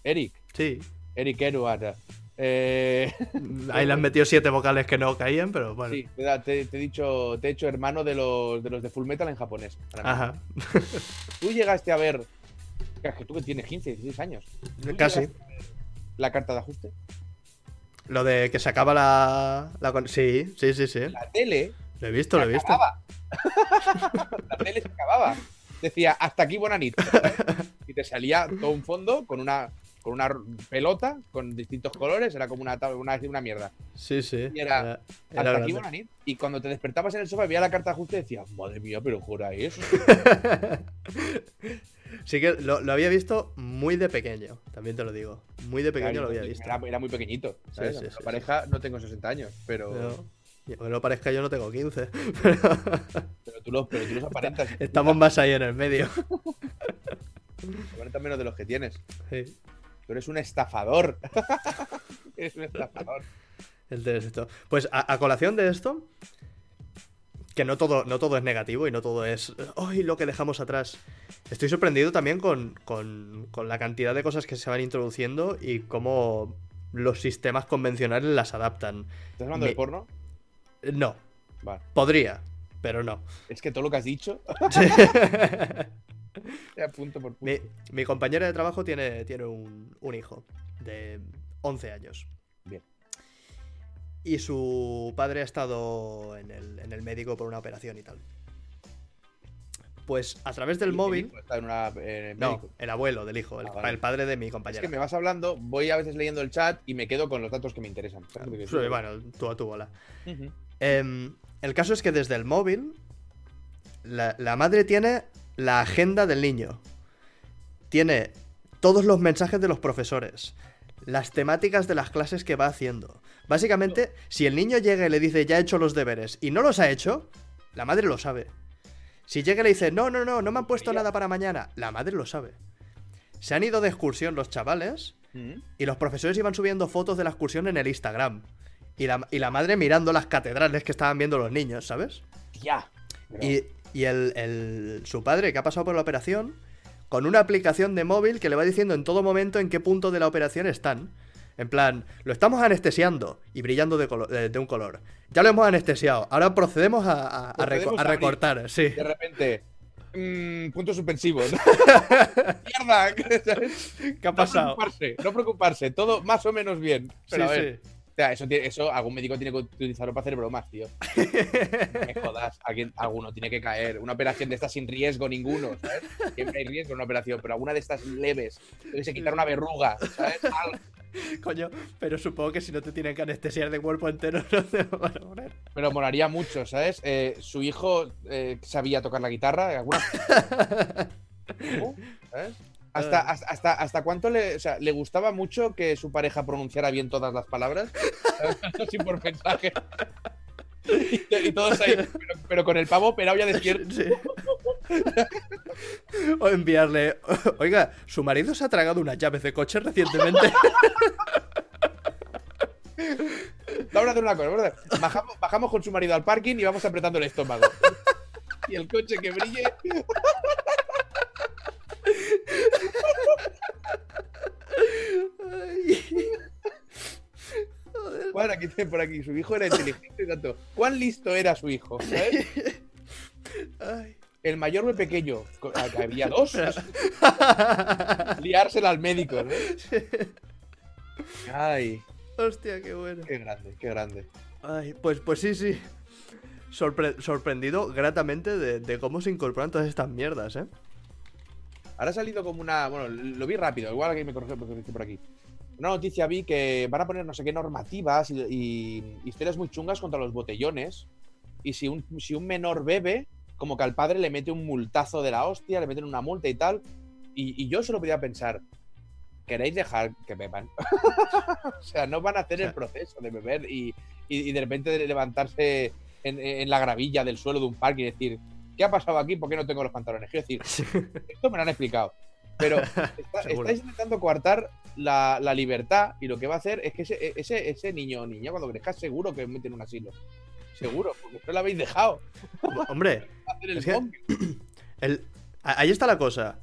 Eric. Sí. Eric Eruara. Eh, Ahí le han metido siete vocales que no caían, pero bueno. sí, te, te- he dicho, te he hecho hermano de los de los de Full Metal en japonés. Ajá. Tú llegaste a ver. Que tú que tienes 15, 16 años. ¿tú Casi. La carta de ajuste. Lo de que se acaba la. la Sí, sí, sí, sí. La tele Lo he visto, lo he visto. acababa. la tele se acababa. Decía, hasta aquí Bonanit. y te salía todo un fondo con una, con una pelota con distintos colores. Era como una, una, una mierda. Sí, sí. Y era- era Hasta aquí grande. Bonanit. Y cuando te despertabas en el sofá y veías la carta de ajuste, decías, madre mía, pero jura eso. Sí que lo, lo había visto muy de pequeño, también te lo digo. Muy de pequeño lo había visto. Era, era muy pequeñito. ¿sabes? sí, La sí, pareja no tengo 60 años, pero, Pero, aunque no parezca, yo no tengo 15. pero, tú, los, pero tú los aparentas. Estamos más ahí en el medio. Aparentas menos de los que tienes. Sí, Tú eres un estafador. eres un estafador. de esto. Pues a, a colación de esto, que no todo, no todo es negativo y no todo es ¡ay! lo que dejamos atrás. Estoy sorprendido también con, con- con la cantidad de cosas que se van introduciendo y cómo los sistemas convencionales las adaptan. ¿Estás hablando Mi- de porno? No, Vale. podría, pero no. Es que todo lo que has dicho. Punto por punto. Mi, mi compañera de trabajo tiene, tiene un, un hijo de 11 años. Bien. Y su padre ha estado en el, en el médico por una operación y tal. Pues a través del El móvil. médico está en una- en el No, el abuelo del hijo, el, Ah, vale. el padre de mi Es compañera. que me vas hablando, voy a veces leyendo el chat y me quedo con los datos que me interesan. ¿Sabes lo que Sí, quiero decir? bueno, tú a tu bola. Em, el caso es que desde el móvil, la, la madre tiene la agenda del niño. Tiene todos los mensajes de los profesores. Las temáticas de las clases que va haciendo. Básicamente, si el niño llega y le dice ya he hecho los deberes y no los ha hecho, la madre lo sabe. Si llega y le dice no, no, no, no me han puesto nada para mañana, la madre lo sabe. Se han ido de excursión los chavales Ujú. y los profesores iban subiendo fotos de la excursión en el Instagram. Y la, y la madre mirando las catedrales que estaban viendo los niños, ¿sabes? Ya. Pero- Y, y el, el- su padre, que ha pasado por la operación, con una aplicación de móvil que le va diciendo en todo momento en qué punto de la operación están. En plan, lo estamos anestesiando y brillando de, colo- de- de un color. Ya lo hemos anestesiado. Ahora procedemos a, a- a reco- Procedemos a a abrir. recortar. Sí. De repente. mm, punto suspensivo. Mierda. ¿sabes? ¿Qué ha No pasado? preocuparse, no preocuparse, todo más o menos bien. Pero Sí, a ver, sí. O sea, eso, algún médico tiene que utilizarlo para hacer bromas, tío. No me jodas, alguien, alguno tiene que caer. Una operación de estas sin riesgo ninguno, ¿sabes? Siempre hay riesgo en una operación, pero alguna de estas leves, que se quitar una verruga, ¿sabes? Algo. Coño, pero supongo que si no te tienen que anestesiar de cuerpo entero, no te lo van a poner. Pero molaría mucho, ¿sabes? Eh, su hijo eh, sabía tocar la guitarra, alguna. ¿Cómo? ¿Sabes? Hasta, Ah. hasta, hasta, hasta cuánto le, o sea, le gustaba mucho que su pareja pronunciara bien todas las palabras, así por mensaje. Y, y todos ahí, pero, pero con el pavo operado ya despierto. Sí. O enviarle. Oiga, su marido se ha tragado unas llaves de coche recientemente. Vamos a hacer una cosa, hacer- Bajamos, bajamos con su marido al parking y vamos apretando el estómago. Y el coche que brille. Ay. Joder. Bueno, aquí tiene por aquí. Su hijo era inteligente y tanto. ¿Cuán listo era su hijo? ¿sabes? Ay. El mayor o el pequeño. Había dos. Liársela al médico, ¿no? Ay, Hostia, qué bueno. qué grande, qué grande. Ay, pues, pues sí, sí. Sorpre- sorprendido gratamente de, de cómo se incorporan todas estas mierdas, ¿eh? Ahora ha salido como una. Bueno, lo vi rápido, igual que me dice por aquí. Una noticia vi que van a poner no sé qué normativas y, y historias muy chungas contra los botellones. Y si un, si un menor bebe, como que al padre le mete un multazo de la hostia, le meten una multa y tal. Y, y yo solo podía pensar, ¿queréis dejar que beban? o sea, no van a hacer el proceso de beber y, y- y de repente levantarse en, en la gravilla del suelo de un parque y decir, ¿qué ha pasado aquí? ¿Por qué no tengo los pantalones? Quiero decir, esto me lo han explicado. Pero está- estáis intentando coartar la, la libertad y lo que va a hacer es que ese, ese, ese niño o niña cuando crezca seguro que mete en un asilo. Seguro, porque no lo habéis dejado. Hombre, el Es que- zombie. el, a- ahí está la cosa.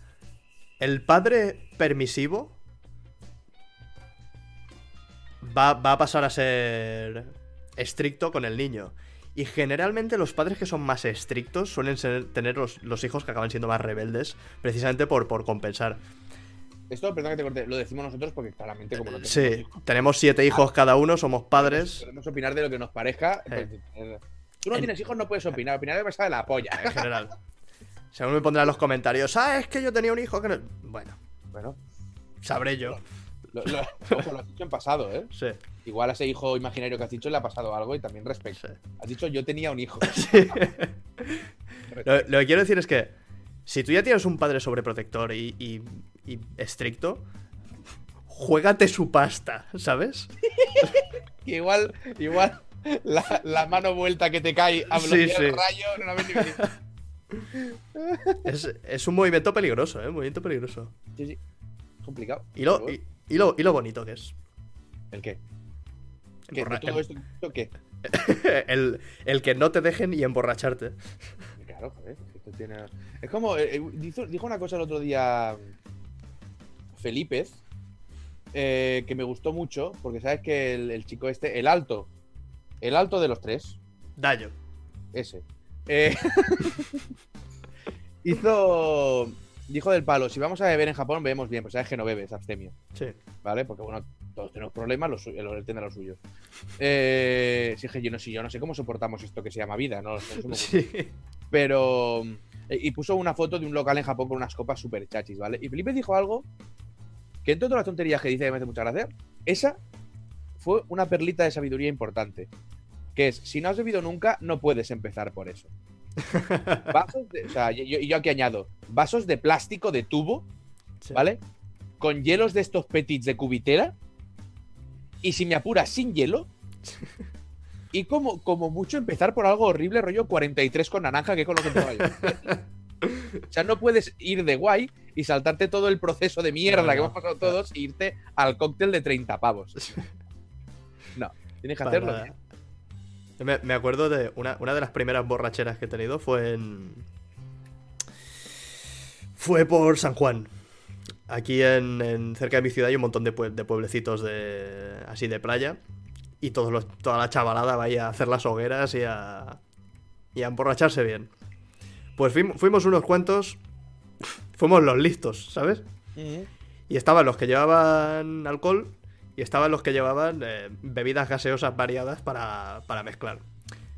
El padre permisivo va, va a pasar a ser estricto con el niño. Y generalmente los padres que son más estrictos suelen ser- tener los, los hijos que acaban siendo más rebeldes, precisamente por, por compensar. Esto, perdón que te corte, lo decimos nosotros porque claramente como no tenemos Sí, tenemos siete hijos cada uno, somos padres. podemos opinar de lo que nos parezca. Sí. pues, eh, Tú no En- tienes hijos, no puedes opinar. Opinar de pasar de la polla. ¿eh? En general. Según me pondrán en los comentarios, ah, es que yo tenía un hijo que no... Bueno, Bueno, sabré yo. lo, lo- ojo, lo has dicho en pasado, ¿eh? Sí, Igual a ese hijo imaginario que has dicho le ha pasado algo y también respecto. sí. Has dicho yo tenía un hijo. Lo, lo que quiero decir es que si tú ya tienes un padre sobreprotector y, y- y estricto, juégate su pasta, ¿sabes? Que igual, igual la, la mano vuelta que te cae a bloquear sí. el rayo no. Es, es un movimiento peligroso, ¿eh? Un movimiento peligroso. Sí, sí. Complicado. Y lo, y lo, y lo bonito que es. ¿El qué? ¿Qué? ¿De Emborra- todo esto qué? el, el que no te dejen y emborracharte. Claro, joder. Esto tiene... Es como. eh, eh, dijo, dijo una cosa el otro día. Felipe. eh, que me gustó mucho. Porque sabes que el, el chico este. El alto. El alto de los tres. Dayo. Ese. Eh, hizo. Dijo del palo: si vamos a beber en Japón, bebemos bien. Pues sabes que no bebes, abstemio. Sí. ¿Vale? Porque bueno, todos tenemos problemas, los, él tendrá los suyos. Eh, sí, yo no, sí, yo no sé cómo soportamos esto que se llama vida, no. Sí. Pero. eh, Y puso una foto de un local en Japón con unas copas super chachis, ¿vale? Y Felipe dijo algo que entre todas las tonterías que dice que me hace mucha gracia, esa fue una perlita de sabiduría importante. Que es, si no has bebido nunca, no puedes empezar por eso. Vasos de, o sea, yo, yo aquí añado, vasos de plástico de tubo, Sí. ¿vale? Con hielos de estos petits de cubitera. Y si me apuras, sin hielo. Y como, como mucho empezar por algo horrible, rollo 43 con naranja, que con lo que empezaba yo. O sea, no puedes ir de guay y saltarte todo el proceso de mierda No, que hemos pasado todos e irte al cóctel de 30 pavos. No, tienes que Para hacerlo. tío. Me, me acuerdo de una, una de las primeras borracheras que he tenido fue en. Fue por San Juan. Aquí en, en- cerca de mi ciudad hay un montón de, pue- de pueblecitos de así de playa. Y todos los, toda la chavalada va ahí a hacer las hogueras y a. y a emborracharse bien. Pues fuim- fuimos unos cuantos. Fuimos los listos, ¿sabes? Y estaban los que llevaban alcohol y estaban los que llevaban eh, bebidas gaseosas variadas para, para mezclar.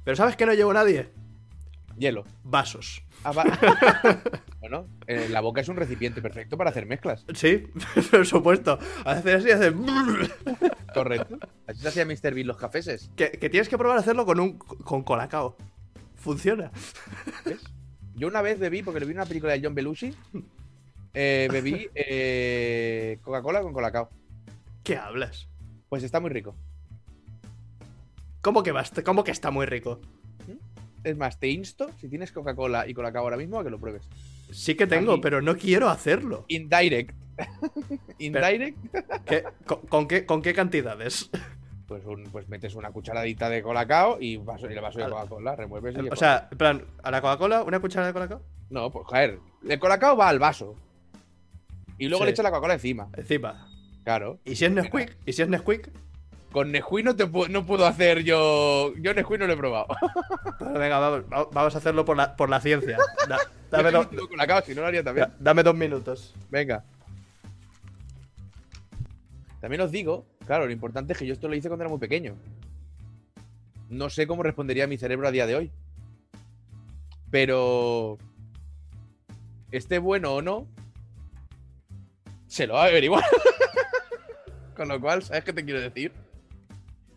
Pero ¿sabes que no llevó nadie? Hielo. Vasos. Ah, va. bueno, eh, la boca es un recipiente perfecto para hacer mezclas. Sí, por supuesto. Hacer así, hacer... Correcto. Así se hacía Mr. Bean los cafeses. Que, que tienes que probar a hacerlo con un con colacao. Funciona. ¿Ves? Yo una vez bebí, porque lo vi una película de John Belushi, eh, bebí eh, Coca-Cola con Colacao. ¿Qué hablas? Pues está muy rico. ¿Cómo que, va, cómo que está muy rico? Es más, te insto, si tienes Coca-Cola y Colacao ahora mismo, a que lo pruebes. Sí que tengo, pero no quiero hacerlo. Indirect. Indirect, ¿Qué- con, con qué, ¿Con qué cantidades? pues, un- pues metes una cucharadita de Colacao y, vaso, y el vaso de Coca-Cola, remueves y O sea, en plan, a la Coca-Cola, una cucharada de Colacao. No, pues joder, el Colacao va al vaso. Y luego Sí. le echas la Coca-Cola encima. Encima. Claro. ¿Y si es Nesquik? ¿Y si es Nesquik? Con Nesquik no, te pu- no puedo hacer yo. Yo Nesquik no lo he probado. Venga, vamos, va- vamos a hacerlo por la, por la ciencia. Da- dame, do- No, Colacao, si no lo haría también. da- dame dos minutos. Venga. También os digo, claro, lo importante es que yo esto lo hice cuando era muy pequeño. No sé cómo respondería mi cerebro a día de hoy. Pero. Esté bueno o no. Se lo va a beber igual. Con lo cual, ¿sabes qué te quiero decir?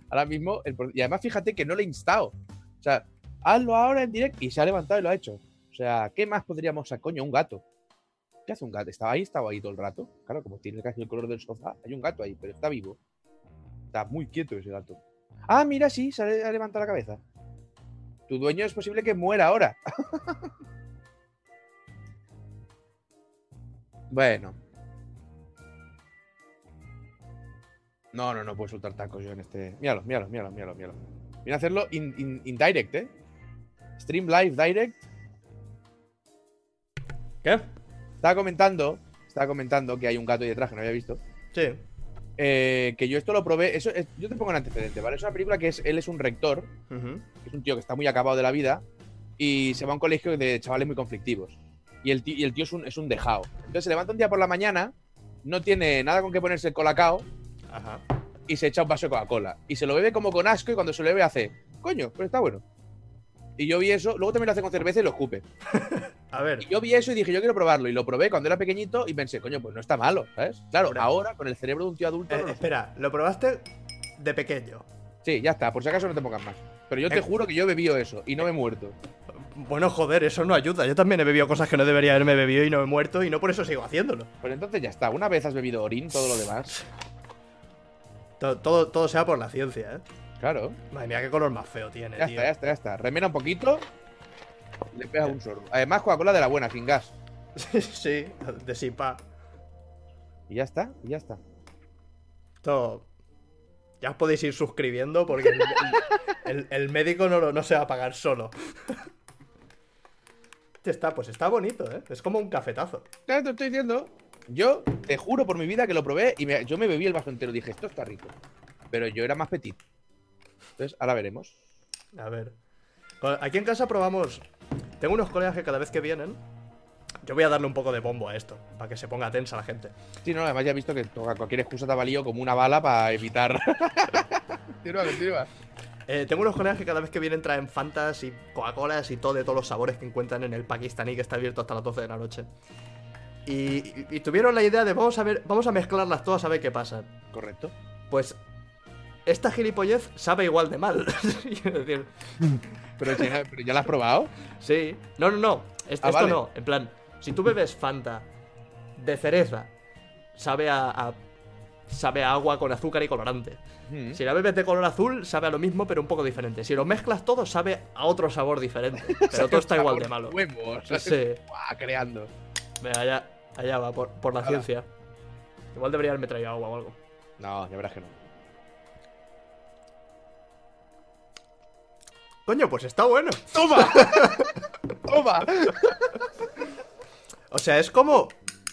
Ahora mismo. el y además, fíjate que no le he instado. O sea, hazlo ahora en directo. Y se ha levantado y lo ha hecho. O sea, ¿qué más podríamos sacar? Coño, un gato. ¿Qué hace un gato? ¿Estaba ahí? ¿Estaba ahí todo el rato? Claro, como tiene casi el color del sofá, hay un gato ahí, pero está vivo. Está muy quieto ese gato. Ah, mira, sí, se ha levantado la cabeza. Tu dueño es posible que muera ahora. bueno. No, no, no puedo soltar tacos yo en este. Míralo, míralo, míralo, míralo, míralo. Viene a hacerlo in, direct, ¿eh? Stream live direct. ¿Qué? Estaba comentando, estaba comentando que hay un gato ahí detrás que no había visto. Sí. Eh, que yo esto lo probé. Eso yo te pongo en antecedente, ¿vale? Es una película que es, él es un rector, es un tío que está muy acabado de la vida y se va a un colegio de chavales muy conflictivos. Y el tío, y el tío es, un, es un dejado. Entonces se levanta un día por la mañana, no tiene nada con que ponerse el colacao Ajá. y se echa un vaso de Coca-Cola. Y se lo bebe como con asco y cuando se lo bebe hace, coño, pero está bueno. Y yo vi eso, luego también lo hace con cerveza y lo escupe. A ver. Y yo vi eso y dije, yo quiero probarlo. Y lo probé cuando era pequeñito y pensé, coño, pues no está malo, ¿sabes? Claro, ahora con el cerebro de un tío adulto. Eh, espera, lo probaste de pequeño. Sí, ya está, por si acaso no te pongas más. Pero yo te eh. juro que yo he bebido eso y no me he muerto. Bueno, joder, eso no ayuda. Yo también he bebido cosas que no debería haberme bebido y no me he muerto y no por eso sigo haciéndolo. Pues entonces ya está. Una vez has bebido orín, todo lo demás. todo, todo, todo sea por la ciencia, ¿eh? Claro. Madre mía, qué color más feo tiene, ya tío. está, ya está, ya está. Remena un poquito. Le pegas un sorbo. Además, Coca-Cola de la buena, sin gas. sí, de Sipa. Y ya está, y ya está. Esto. Ya os podéis ir suscribiendo porque el, médico no, no, se va a pagar solo. Este está, pues está bonito, ¿eh? Es como un cafetazo. Claro, te estoy diciendo. Yo te juro por mi vida que lo probé y yo me bebí el vaso entero. Dije, esto está rico. Pero yo era más petit. Entonces, ahora veremos. A ver. Aquí en casa probamos. Tengo unos colegas que cada vez que vienen. Yo voy a darle un poco de bombo a esto, para que se ponga tensa la gente. Sí, no, además ya he visto que cualquier excusa te ha valido como una bala para evitar. continúa, continúa. Eh, tengo unos colegas que cada vez que vienen traen Fantas y Coca-Colas y todo de todos los sabores que encuentran en el pakistaní que está abierto hasta las 12 de la noche. Y, tuvieron la idea de vamos a ver, vamos a mezclarlas todas a ver qué pasa. Correcto. Pues esta gilipollez sabe igual de mal. ¿Pero, ya, la has probado? Sí. No, no, no. Ah, esto no. En plan, si tú bebes Fanta de cereza, sabe a, sabe a agua con azúcar y colorante. Hmm. Si la bebes de color azul, sabe a lo mismo, pero un poco diferente. Si lo mezclas todo, sabe a otro sabor diferente. Pero todo está igual de malo. Huevos. Sí. creando. Venga, allá, allá va, por, la ciencia. Igual debería haberme traído agua o algo. No, ya verás que no. Coño, pues está bueno. ¡Toma! ¡Toma! O sea, es como.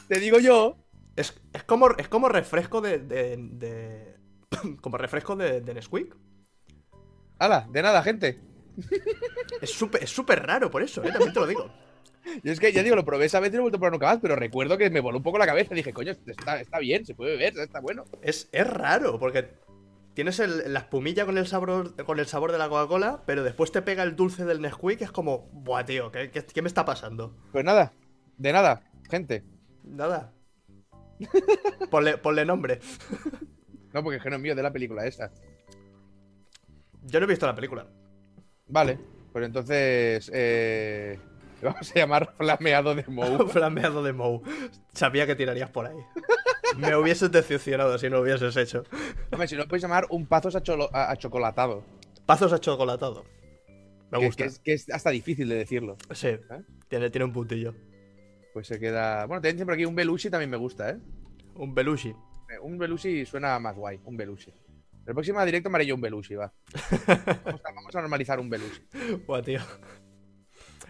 Te digo yo. Es, como, es como refresco de. de, como refresco de, de Nesquik. ¡Hala! De nada, gente. Es súper es raro por eso, ¿eh? también te lo digo. Yo es que ya digo, lo probé esa vez y no he vuelto a probar nunca más, pero recuerdo que me voló un poco la cabeza. Dije, coño, está, está bien, se puede beber, está bueno. Es, es raro, porque Tienes la espumilla con el, sabor, con el sabor de la Coca-Cola, pero después te pega el dulce del Nesquik, que es como, buah, tío, ¿qué, ¿qué, me está pasando? Pues nada, de nada, gente. Nada. ponle, nombre. no, porque es que no es mío de la película esa. Yo no he visto la película. Vale, pues entonces. Eh, vamos a llamar Flameado de Mou. flameado de Mou. Sabía que tirarías por ahí. Me hubieses decepcionado si no lo hubieses hecho. Hombre, si no puedes llamar un pazos a, chocolatado. Pazos a chocolatado. Me gusta. Que es, hasta difícil de decirlo. Sí. ¿Eh? Tiene, tiene un puntillo. Pues se queda. Bueno, te siempre aquí un Belushi también me gusta, ¿eh? Un Belushi. Eh, un Belushi suena más guay, un Belushi. El próximo directo me haré yo un Belushi, va. vamos, a, normalizar un Belushi. Buah, tío.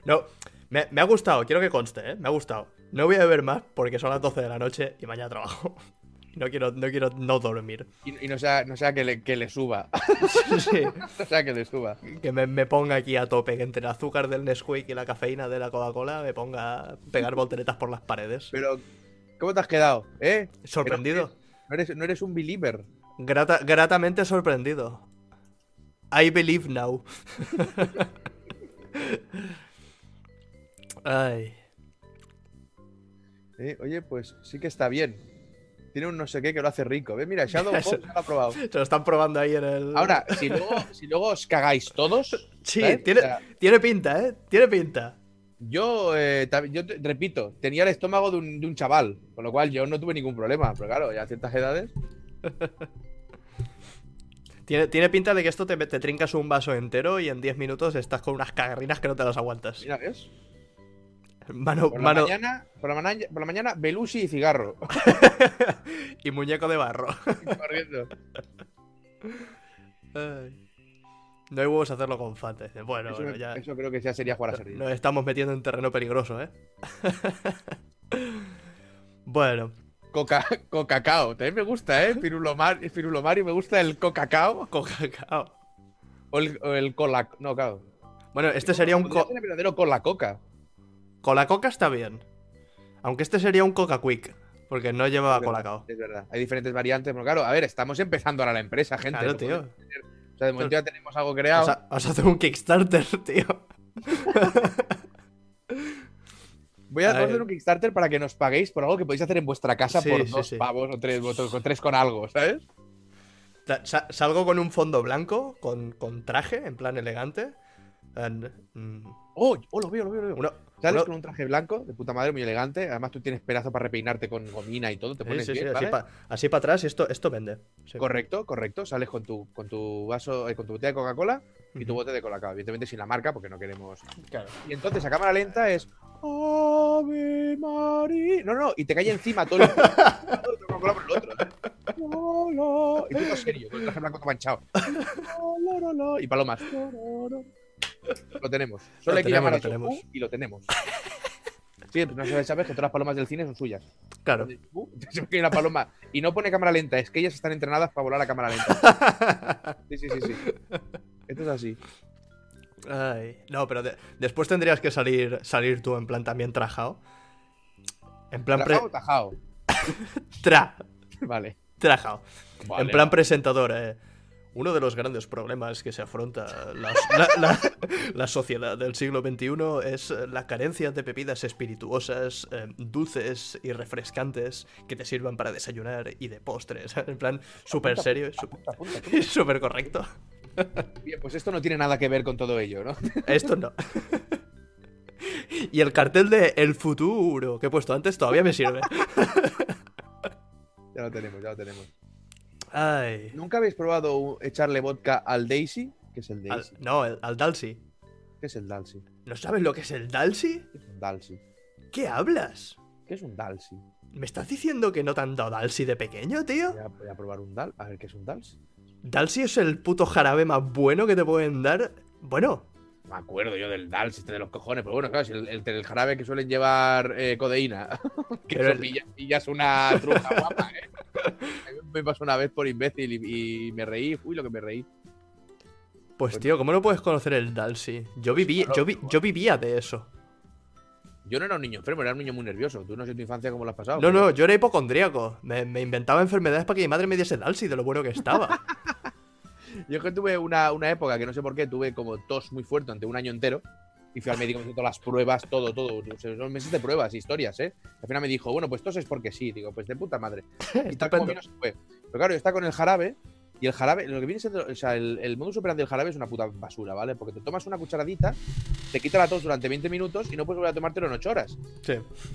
No, me, me, ha gustado, quiero que conste, ¿eh? Me ha gustado. No voy a beber más porque son las 12 de la noche y mañana trabajo. No quiero no, quiero no dormir. Y, no sea, no sea que, le, que le suba. sí. No sea que le suba. Que me, ponga aquí a tope, que entre el azúcar del Nesquik y la cafeína de la Coca-Cola me ponga a pegar volteretas por las paredes. Pero, ¿cómo te has quedado? ¿Eh? Sorprendido. No eres, no eres un believer. gratamente sorprendido. I believe now. Ay. Eh, oye, pues sí que está bien. Tiene un no sé qué que lo hace rico. ¿Ves? Mira, Shadow se lo ha probado. Se lo están probando ahí en el. Ahora, si luego, os cagáis todos. Sí, tiene, tiene pinta, ¿eh? Tiene pinta. Yo, eh, yo te- repito, tenía el estómago de un, de un chaval, con lo cual yo no tuve ningún problema. Pero claro, ya a ciertas edades. Tiene, tiene pinta de que esto te, te trincas un vaso entero y en 10 minutos estás con unas cagarrinas que no te las aguantas. Mira, ¿ves? Mano, Por la, mañana, por, la mañana, por la mañana, Belushi y cigarro. y muñeco de barro. Corriendo. Ay. No hay huevos a hacerlo con Fanta. Dice, Bueno, eso, bueno, ya eso creo que ya sería jugar a ser nos estamos metiendo en terreno peligroso, ¿eh? bueno, Coca, Cocacao. También me gusta, ¿eh? Pirulomar, Pirulomari, me gusta el Cocacao. Coca-Cao. O el, o el Cola. No, claro. Bueno, este sería un co verdadero con la coca está bien. Aunque este sería un Coca Quick, porque no lleva Es verdad, colacao. Es verdad. Hay diferentes variantes. Pero claro, a ver, estamos empezando ahora la empresa, gente. Claro, tío. O sea, de momento ya tenemos algo creado. Vas a, hacer un Kickstarter, tío. Voy a A hacer un Kickstarter para que nos paguéis por algo que podéis hacer en vuestra casa Sí, por dos sí. pavos o tres, o con tres con algo, ¿sabes? Sa- sa- Salgo con un fondo blanco, con, con traje, en plan elegante. And, mm, Oh, oh, lo veo, lo veo, lo veo. uno- Sales con un traje blanco, de puta madre, muy elegante. Además, tú tienes pedazo para repeinarte con gomina y todo. Te pones sí, sí, bien, así ¿vale? para atrás y esto, esto vende. Correcto, correcto. Sales con tu, con tu vaso, eh, con tu botella de Coca-Cola y tu bote de Colacao. Evidentemente sin la marca, porque no queremos. Claro. Y entonces a cámara lenta es. Ave María. No, no, y te cae encima todo el. Coca-Cola por el otro. ¿eh? Y tú serio, con el traje blanco manchado. Y palomas. Lo tenemos. Solo Lo hay que tenemos, llamar a tenemos. Y lo tenemos. Sí, no sabes, sabes que todas las palomas del cine son suyas. Claro. Uh, hay una paloma y no pone cámara lenta, es que ellas están entrenadas para volar a cámara lenta. Sí, sí, sí, sí. Esto es así. Ay, no, pero de- después tendrías que salir, salir tú en plan también trajado. En plan ¿Tajao o tajao? tra, Vale. trajado. Vale, en plan presentador, eh. Uno de los grandes problemas que se afronta la, la- la- la sociedad del siglo XXI es la carencia de bebidas espirituosas, eh, dulces y refrescantes que te sirvan para desayunar y de postres. En plan, súper serio y súper correcto. Bien, pues esto no tiene nada que ver con todo ello, ¿no? Esto no. Y el cartel de El futuro que he puesto antes todavía me sirve. Ya lo tenemos, ya lo tenemos. Ay. ¿Nunca habéis probado echarle vodka al Daisy? ¿Qué es el Al- Daisy? no, el- al Dalsy. ¿Qué es el Dalsy? ¿No sabes lo que es el Dalsy? ¿Qué es un Dalsy? ¿Qué hablas? ¿Qué es un Dalsy? ¿Me estás diciendo que no te han dado Dalsy de pequeño, tío? Voy a, voy a probar un Dal. A ver qué es un Dalsy. Dalsy es el puto jarabe más bueno que te pueden dar. Bueno, Me acuerdo yo del Dalsy, este de los cojones, pero bueno, claro, si el, el, el jarabe que suelen llevar eh, codeína. que Pero eso el- pilla- pillas una truca guapa, ¿eh? Me pasó una vez por imbécil y, y me reí. Uy, lo que me reí. pues tío, ¿cómo no puedes conocer el Dalsy? Yo, viví, yo, vi- yo vivía de eso. Yo no era un niño enfermo, era un niño muy nervioso. Tú no sé tu infancia cómo lo has pasado. No, pero- no, yo era hipocondríaco. Me, me inventaba enfermedades para que mi madre me diese Dalsy de lo bueno que estaba. Yo es que tuve una, una época que no sé por qué, tuve como tos muy fuerte ante un año entero. Y fui al médico, me hizo todas las pruebas, todo, todo. Son meses de pruebas, historias, ¿eh? Al final me dijo, bueno, pues tos es porque sí. Digo, pues de puta madre. Y tal como vino se fue. Pero claro, está con el jarabe. Y el jarabe, lo que viene siendo, o sea, el, el modus operandi del jarabe es una puta basura, ¿vale? Porque te tomas una cucharadita, te quita la tos durante 20 minutos y no puedes volver a tomártelo en 8 horas. Sí.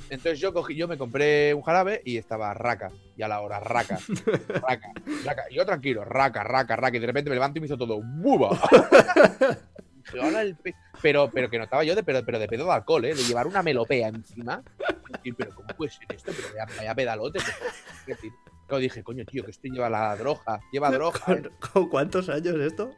Entonces yo cogí, yo me compré un jarabe y estaba raca. Y a la hora, raca, raca, raca. Y yo tranquilo, raca, raca, raca. Y de repente me levanto y me hizo todo ¡buba! Pero, pero que notaba yo de, pero, pero de pedo de alcohol, ¿eh? De llevar una melopea encima. Y pero ¿cómo puede ser esto? Pero vaya, vaya pedalote. dije, coño, tío, que esto lleva la droga. Lleva droga. ¿eh? ¿Con, con cuántos años esto?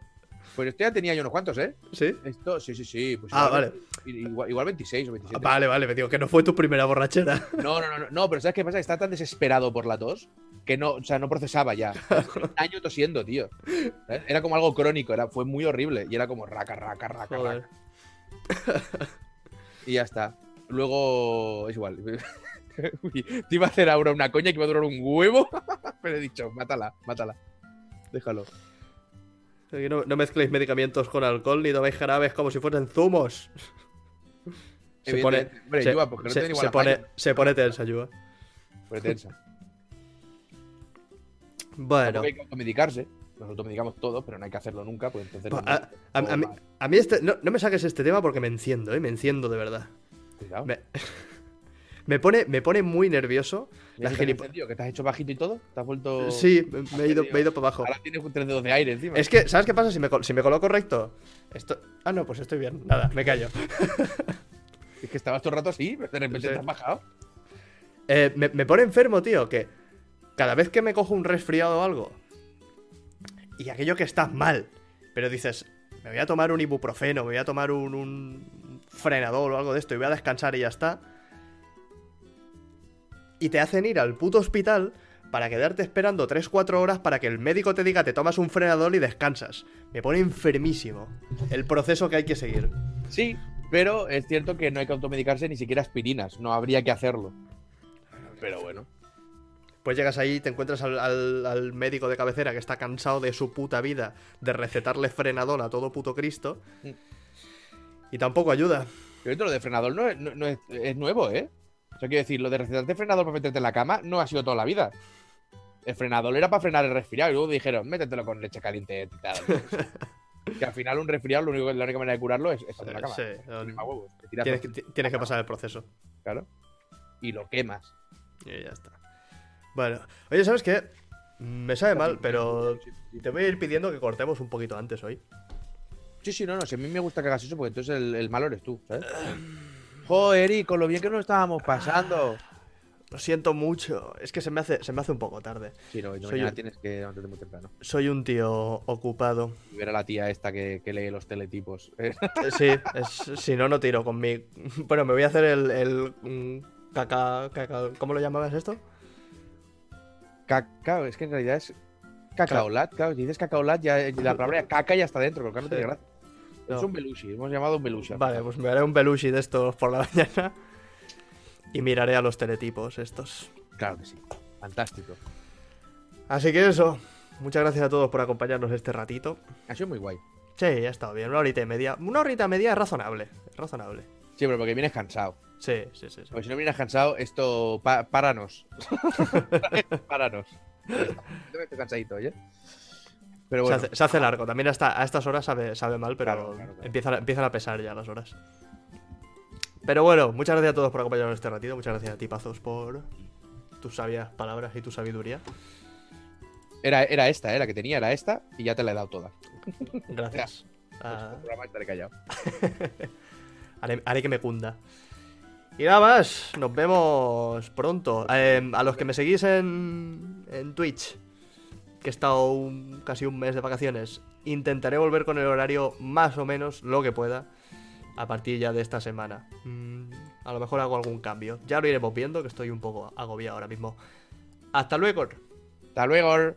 Pues esto ya tenía yo unos cuantos, ¿eh? ¿Sí? Esto, sí, sí, sí. Pues Ah, igual, Igual, igual 26 o 27. Vale, vale, me digo que no fue tu primera borrachera. No, no, no, no, no, pero ¿sabes qué pasa? Está tan desesperado por la tos que no, o sea, no procesaba ya. Un año tosiendo, tío. ¿Sabes? Era como algo crónico, era, fue muy horrible. Y era como raca, raca, raca, Joder. raca. Y ya está. Luego, es igual. Uy, te iba a hacer ahora una coña que iba a durar un huevo, pero he dicho, mátala, mátala. Déjalo. No, no mezcléis medicamentos con alcohol ni toméis jarabes como si fuesen zumos. Se pone. Hombre, se, Yuba, porque no se- tiene se igual pone, se pone tensa, Yuba. Pero tensa. Bueno, hay que automedicarse. Nos automedicamos todos, pero no hay que hacerlo nunca, pues entonces. Pa- no- a, a- a mí, a este, no, no me saques este tema porque me enciendo, ¿eh? Me enciendo de verdad. Cuidado. Me, me pone, me pone muy nervioso. La que te has gilipo- encendido, que te has hecho bajito y todo. Te has vuelto. Sí, me he ido, me he ido para abajo. Ahora tienes un tres dedos de aire encima. Es que, ¿sabes qué pasa? Si me, si me coloco recto. Esto... Ah, no, pues estoy bien. Nada, me callo. Es que estabas todo el rato así, pero de repente Sí. te has bajado. Eh, me, me pone enfermo, tío, que cada vez que me cojo un resfriado o algo, y aquello que estás mal, pero dices, me voy a tomar un ibuprofeno, me voy a tomar un, un frenador o algo de esto y voy a descansar y ya está. Y te hacen ir al puto hospital para quedarte esperando 3-4 horas para que el médico te diga te tomas un frenador y descansas. Me pone enfermísimo el proceso que hay que seguir. Sí, pero es cierto que no hay que automedicarse ni siquiera aspirinas. No habría que hacerlo. Pero bueno. Pues llegas ahí y te encuentras al, al- al médico de cabecera que está cansado de su puta vida de recetarle frenador a todo puto Cristo. Mm. Y tampoco ayuda. Pero esto lo de frenador no, es, no- no es, es nuevo, ¿eh? O sea, quiero decir, lo de recetarte frenador para meterte en la cama no ha sido toda la vida. El frenador era para frenar el resfriado y luego dijeron, métetelo con leche caliente y tal. que al final un resfriado, lo único, la única manera de curarlo es estar en la cama. Sí, huevos, Tienes, que- tienes que pasar el proceso. Claro. Y lo quemas. Y ya está. Bueno, oye, ¿sabes qué? Me sabe mal, pero te voy a ir pidiendo que cortemos un poquito antes hoy. Sí, sí, no, no. Si a mí me gusta que hagas eso, porque entonces el, el malo eres tú, ¿sabes? Joder, y con lo bien que nos estábamos pasando. Lo siento mucho. Es que se me hace, se me hace un poco tarde. Sí, no, y Soy mañana yo. tienes que levantarte muy temprano. Soy un tío ocupado. Y ver a la tía esta que, que lee los teletipos. Eh, Sí, es- si no, no tiro conmigo. Bueno, me voy a hacer el, el mm, caca, caca- ¿Cómo lo llamabas esto? Cacao, es que en realidad es cacaolat. Claro, si dices cacaolat, ya la palabra caca ya está dentro, pero claro, no tiene gracia. No. Es un belushi, hemos llamado un belushi. Vale, pues me haré un belushi de estos por la mañana. Y miraré a los teletipos estos. Claro que sí. Fantástico. Así que eso. Muchas gracias a todos por acompañarnos este ratito. Ha sido muy guay. Sí, ha estado bien. Una horita y media. Una horita y media es razonable. Es razonable. Sí, pero porque vienes cansado. Sí, sí, sí. sí. Porque si no vienes cansado, esto. pa- páranos. páranos. Yo estoy cansadito, oye. Pero Se, hace, se hace largo. También hasta a estas horas sabe, sabe mal, pero Claro, claro, claro. Empiezan, a- empiezan a pesar ya las horas. Pero bueno, muchas gracias a todos por acompañarnos este ratito. Muchas gracias a ti, Pazos, por tus sabias palabras y tu sabiduría. Era, era esta, ¿eh? La que tenía era esta y ya te la he dado toda. Gracias. Pues Ah, el programa estaré callado. haré, haré que me cunda. Y nada más, nos vemos pronto. Eh, a los que me seguís en, en Twitch, que he estado casi un mes de vacaciones, intentaré volver con el horario más o menos lo que pueda a partir ya de esta semana. Mm, a lo mejor hago algún cambio. Ya lo iremos viendo, que estoy un poco agobiado ahora mismo. Hasta luego. Hasta luego.